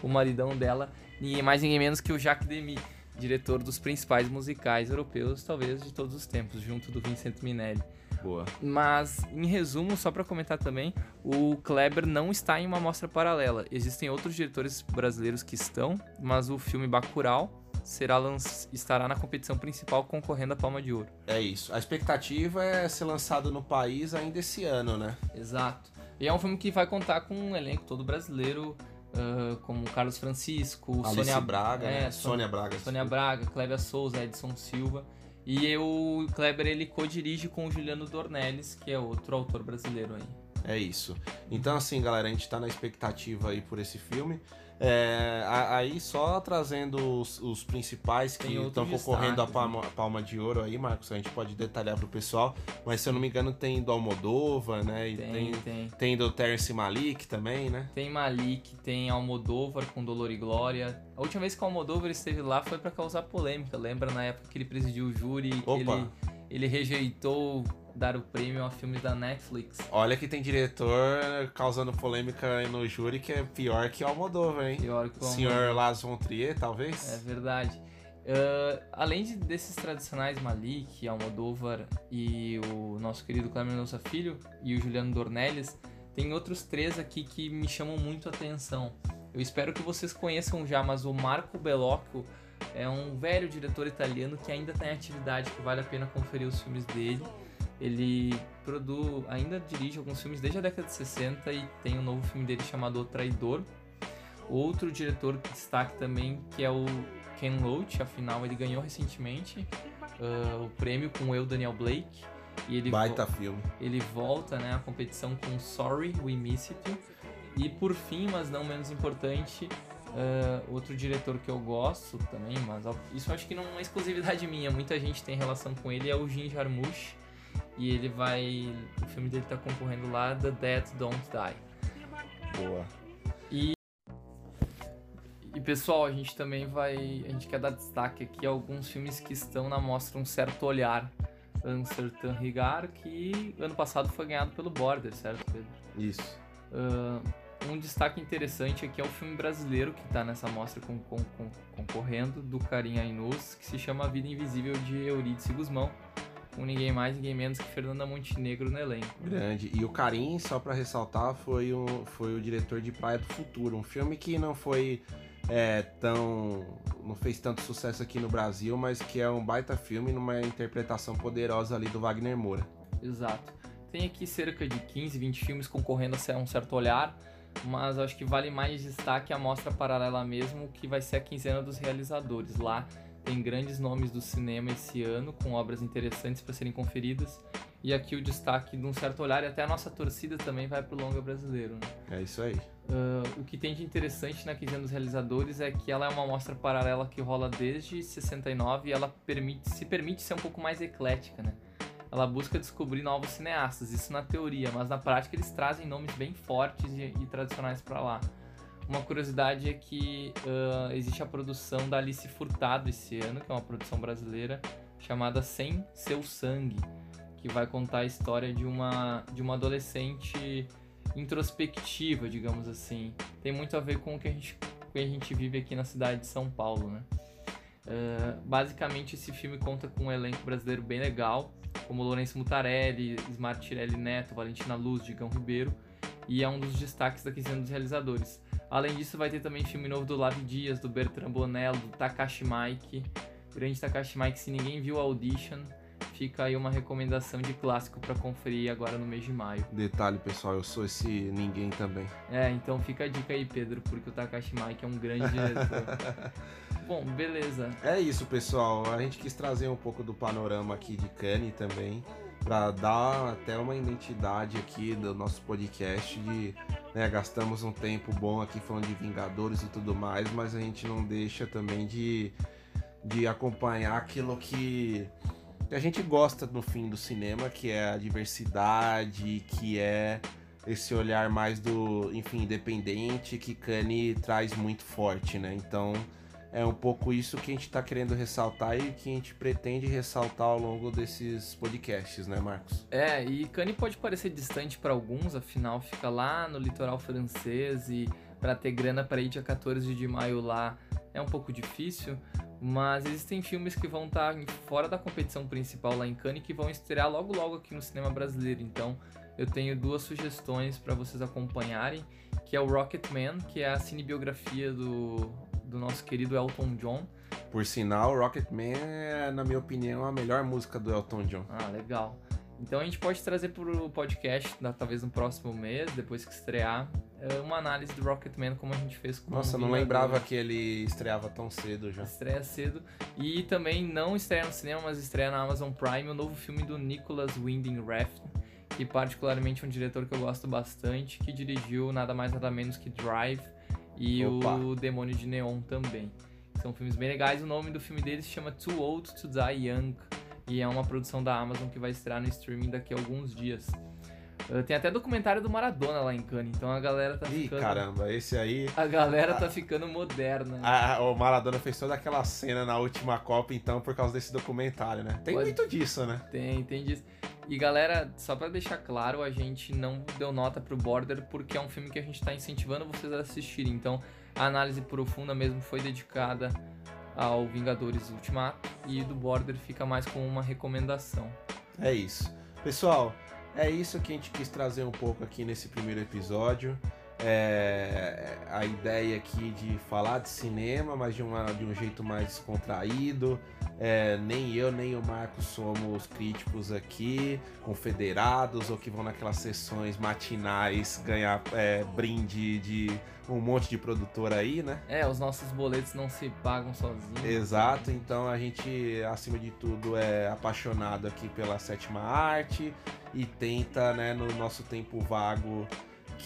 o maridão dela, ninguém mais ninguém menos que o Jacques Demy, diretor dos principais musicais europeus, talvez de todos os tempos, junto do Vincent Minelli. Boa. Mas, em resumo, só para comentar também, o Kleber não está em uma mostra paralela. Existem outros diretores brasileiros que estão, mas o filme Bacurau será lanç... estará na competição principal concorrendo à Palma de Ouro. É isso. A expectativa é ser lançado no país ainda esse ano, né? Exato. E é um filme que vai contar com um elenco todo brasileiro, uh, como Carlos Francisco, Alice Sônia Braga, é, né? Sônia- Braga. Sônia Braga, Cléber Souza, Edson Silva. E o Kleber ele co-dirige com o Juliano Dornelles, que é outro autor brasileiro aí. É isso. Então, assim, galera, a gente tá na expectativa aí por esse filme. É, aí, só trazendo os, os principais que estão concorrendo à destaques, palma, palma de ouro aí, Marcos, a gente pode detalhar pro pessoal. Mas, se eu não me engano, tem do Almodova, né? E Tem, tem, tem. tem do Terence Malik também, né? Tem Malik, tem Almodóvar com Dolor e Glória. A última vez que o Almodóvar esteve lá foi pra causar polêmica. Lembra na época que ele presidiu o júri Opa. ele, ele rejeitou dar o prêmio a filmes da Netflix. Olha que tem diretor causando polêmica no júri que é pior que o Almodóvar, hein? Pior que o Senhor Las von Trier, talvez? É verdade. Ah, além de, desses tradicionais Malik, Almodóvar e o nosso querido Cleber Mendonça Filho e o Juliano Dornelles, tem outros três aqui que me chamam muito a atenção. Eu espero que vocês conheçam já, mas o Marco Bellocchio é um velho diretor italiano que ainda está em atividade, que vale a pena conferir os filmes dele. Ele produz, ainda dirige alguns filmes desde a década de 60 e tem um novo filme dele chamado O Traidor. Outro diretor que destaque também, que é o Ken Loach, afinal ele ganhou recentemente ah, o prêmio com eu, Daniel Blake. E ele Baita filme. ele volta né, à competição com Sorry, We Miss You. E por fim, mas não menos importante, ah, outro diretor que eu gosto também, mas isso acho que não é exclusividade minha, muita gente tem relação com ele, é o Jim Jarmusch. E ele vai. O filme dele tá concorrendo lá, The Dead Don't Die. Boa. E pessoal, a gente também vai. A gente quer dar destaque aqui a alguns filmes que estão na mostra Um Certo Olhar. Un Certain Regard, que ano passado foi ganhado pelo Border, certo, Pedro? Isso. Ah, um destaque interessante aqui é o filme brasileiro que está nessa mostra com, com- com- concorrendo, do Karim Ainuz, que se chama A Vida Invisível de Eurídice Guzmão, com ninguém mais, ninguém menos que Fernanda Montenegro no elenco. Grande. E o Karim, só pra ressaltar, foi o, foi o diretor de Praia do Futuro. Um filme que não foi é, tão. não fez tanto sucesso aqui no Brasil, mas que é um baita filme numa interpretação poderosa ali do Wagner Moura. Exato. Tem aqui cerca de 15, 20 filmes concorrendo a um certo olhar, mas acho que vale mais destaque a mostra paralela mesmo, que vai ser a quinzena dos realizadores. Lá tem grandes nomes do cinema esse ano, com obras interessantes para serem conferidas. E aqui o destaque de um certo olhar, e até a nossa torcida também vai pro longa brasileiro. Né? É isso aí. Ah, o que tem de interessante na quinzena dos realizadores é que ela é uma mostra paralela que rola desde 69 e ela permite, se permite ser um pouco mais eclética, né? Ela busca descobrir novos cineastas, isso na teoria, mas na prática eles trazem nomes bem fortes e, e tradicionais para lá. Uma curiosidade é que ah, existe a produção da Alice Furtado esse ano, que é uma produção brasileira, chamada Sem Seu Sangue, que vai contar a história de uma, de uma adolescente introspectiva, digamos assim. Tem muito a ver com o que a gente, que a gente vive aqui na cidade de São Paulo, né? Ah, basicamente, esse filme conta com um elenco brasileiro bem legal, como Lourenço Mutarelli, Ismar Tirelli Neto, Valentina Luz, Digão Ribeiro, e é um dos destaques da quinzena dos realizadores. Além disso, vai ter também filme novo do Lavi Dias, do Bertrand Bonello, do Takashi Mike. Grande Takashi Mike, se ninguém viu a Audition, fica aí uma recomendação de clássico para conferir agora no mês de maio. Detalhe, pessoal, eu sou esse ninguém também. É, então fica a dica aí, Pedro, porque o Takashi Mike é um grande diretor. Bom, beleza. É isso, pessoal. A gente quis trazer um pouco do panorama aqui de Cannes também, para dar até uma identidade aqui do nosso podcast de, né, gastamos um tempo bom aqui falando de Vingadores e tudo mais, mas a gente não deixa também de, de acompanhar aquilo que a gente gosta no fim do cinema, que é a diversidade, que é esse olhar mais do, enfim, independente que Kanye traz muito forte, né? Então, é um pouco isso que a gente tá querendo ressaltar e que a gente pretende ressaltar ao longo desses podcasts, né, Marcos? É, e Cannes pode parecer distante para alguns, afinal fica lá no litoral francês e para ter grana para ir dia 14 de maio lá é um pouco difícil, mas existem filmes que vão estar tá fora da competição principal lá em Cannes que vão estrear logo logo aqui no cinema brasileiro. Então, eu tenho duas sugestões para vocês acompanharem, que é o Rocketman, que é a cinebiografia do, do nosso querido Elton John. Por sinal, Rocketman é, na minha opinião, a melhor música do Elton John. Ah, legal. Então a gente pode trazer para o podcast, talvez no próximo mês, depois que estrear, é, uma análise do Rocketman como a gente fez com Nossa, o não lembrava que ele estreava tão cedo já. Estreia cedo. E também não estreia no cinema, mas estreia na Amazon Prime o novo filme do Nicholas Winding Refn, que particularmente é um diretor que eu gosto bastante, que dirigiu nada mais nada menos que Drive e Opa. o Demônio de Neon também. São filmes bem legais. O nome do filme dele se chama Too Old to Die Young. E é uma produção da Amazon que vai estrear no streaming daqui a alguns dias. Tem até documentário do Maradona lá em Cannes, então a galera tá Ih, ficando. caramba, esse aí. A galera tá ficando moderna. A, o Maradona fez toda aquela cena na última Copa, então, por causa desse documentário, né? Tem Pode... muito disso, né? Tem, tem disso. E galera, só para deixar claro, a gente não deu nota pro Border porque é um filme que a gente tá incentivando vocês a assistirem. Então, a análise profunda mesmo foi dedicada ao Vingadores Ultimato e do Border fica mais como uma recomendação. É isso. Pessoal, é isso que a gente quis trazer um pouco aqui nesse primeiro episódio. É, a ideia aqui de falar de cinema, mas de, uma, de um jeito mais descontraído. É, nem eu nem o Marcos somos críticos aqui, confederados ou que vão naquelas sessões matinais ganhar é, brinde de um monte de produtor aí, né? É, os nossos boletos não se pagam sozinhos. Exato, então a gente, acima de tudo, é apaixonado aqui pela sétima arte e tenta, né, no nosso tempo vago,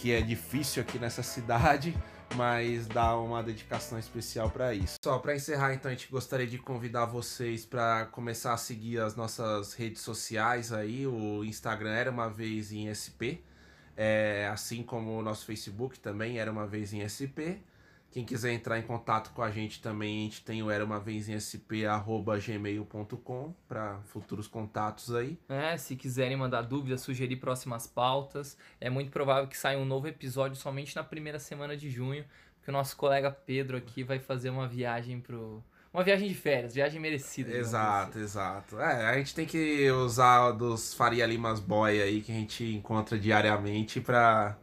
que é difícil aqui nessa cidade, mas dá uma dedicação especial para isso. Só para encerrar, então a gente gostaria de convidar vocês para começar a seguir as nossas redes sociais aí, o Instagram era uma vez em SP, é, assim como o nosso Facebook também era uma vez em SP. Quem quiser entrar em contato com a gente também, a gente tem o era uma vez em sp@gmail.com para futuros contatos aí. É, se quiserem mandar dúvidas, sugerir próximas pautas, é muito provável que saia um novo episódio somente na primeira semana de junho, porque o nosso colega Pedro aqui vai fazer uma viagem pro uma viagem de férias, viagem merecida. Exato, assim. exato. É, a gente tem que usar dos Faria Limas Boy aí que a gente encontra diariamente pra,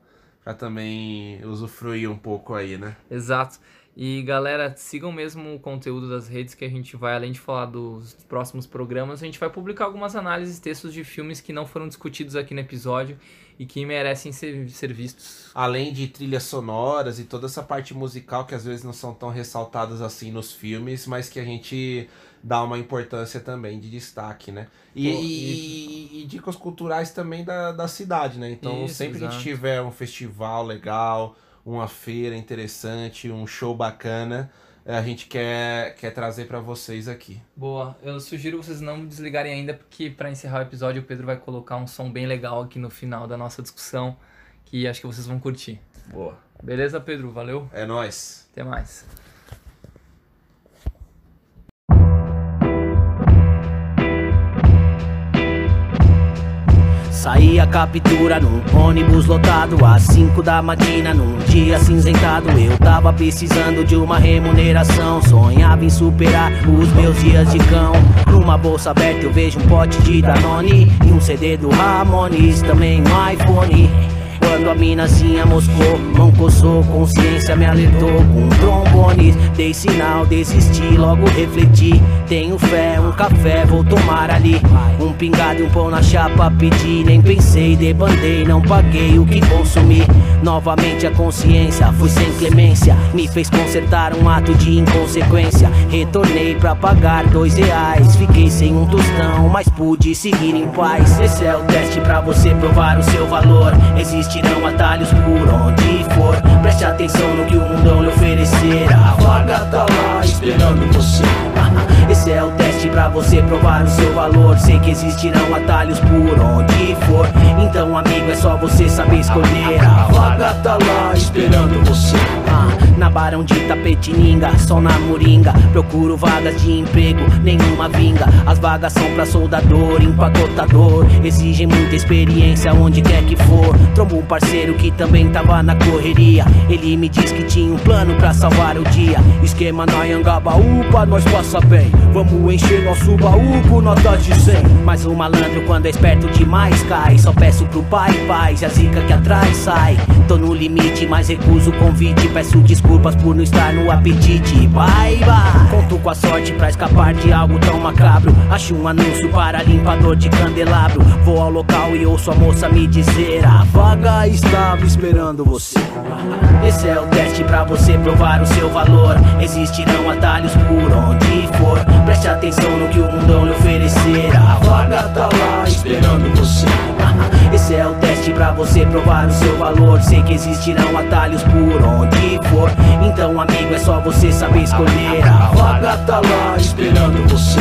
pra também usufruir um pouco aí, né? Exato. E galera, sigam mesmo o conteúdo das redes que a gente vai, além de falar dos próximos programas, a gente vai publicar algumas análises, textos de filmes que não foram discutidos aqui no episódio e que merecem ser, ser vistos. Além de trilhas sonoras e toda essa parte musical que às vezes não são tão ressaltadas assim nos filmes, mas que a gente dá uma importância também de destaque, né? E, Pô, e, e dicas culturais também da, da cidade, né? Então isso, sempre exato. que a gente tiver um festival legal uma feira interessante, um show bacana, a gente quer, quer trazer para vocês aqui. Boa, eu sugiro vocês não desligarem ainda, porque para encerrar o episódio o Pedro vai colocar um som bem legal aqui no final da nossa discussão, que acho que vocês vão curtir. Boa. Beleza, Pedro? Valeu? É nós. Até mais. Saí a captura num ônibus lotado às 5 da matina num dia cinzentado. Eu tava precisando de uma remuneração. Sonhava em superar os meus dias de cão. Numa bolsa aberta eu vejo um pote de Danone e um CD do Ramones, também um iPhone. Quando a minazinha moscou, mão coçou, consciência me alertou com trombones. Dei sinal, desisti, logo refleti. Tenho fé, um café, vou tomar ali. Um pingado e um pão na chapa, pedi, nem pensei, debandei, não paguei o que consumi. Novamente a consciência fui sem clemência, me fez consertar um ato de inconsequência. Retornei pra pagar dois reais, fiquei sem um tostão, mas pude seguir em paz. Esse é o teste pra você provar o seu valor. Existe existirão atalhos por onde for. Preste atenção no que o mundão lhe oferecer. A vaga tá lá esperando você Esse é o teste pra você provar o seu valor. Sei que existirão atalhos por onde for. Então, amigo, é só você saber escolher. A vaga tá lá esperando você. Ah, na Barão de Tapetininga, só na Moringa. Procuro vagas de emprego, nenhuma vinga. As vagas são pra soldador, empacotador. Exigem muita experiência onde quer que for. Trombo um parceiro que também tava na correria. Ele me disse que tinha um plano pra salvar o dia. Esquema na Anhangabaú pra nós passa bem. Vamos encher nosso baú com notas de 100. Mas o malandro, quando é esperto demais, cai. Só peço pro pai paz e a zica que atrás sai. Tô no limite, mas recuso o convite. Peço desculpas por não estar no apetite. Bye, bye. Conto com a sorte pra escapar de algo tão macabro. Acho um anúncio para limpador de candelabro. Vou ao local e ouço a moça me dizer: A vaga estava esperando você. Esse é o teste pra você provar o seu valor. Existirão atalhos por onde for. Preste atenção no que o mundão lhe oferecer. A vaga tá lá esperando você. Esse é o teste pra você provar o seu valor. Sei que existirão atalhos por onde for. Então, amigo, é só você saber escolher. A vaga tá lá esperando você.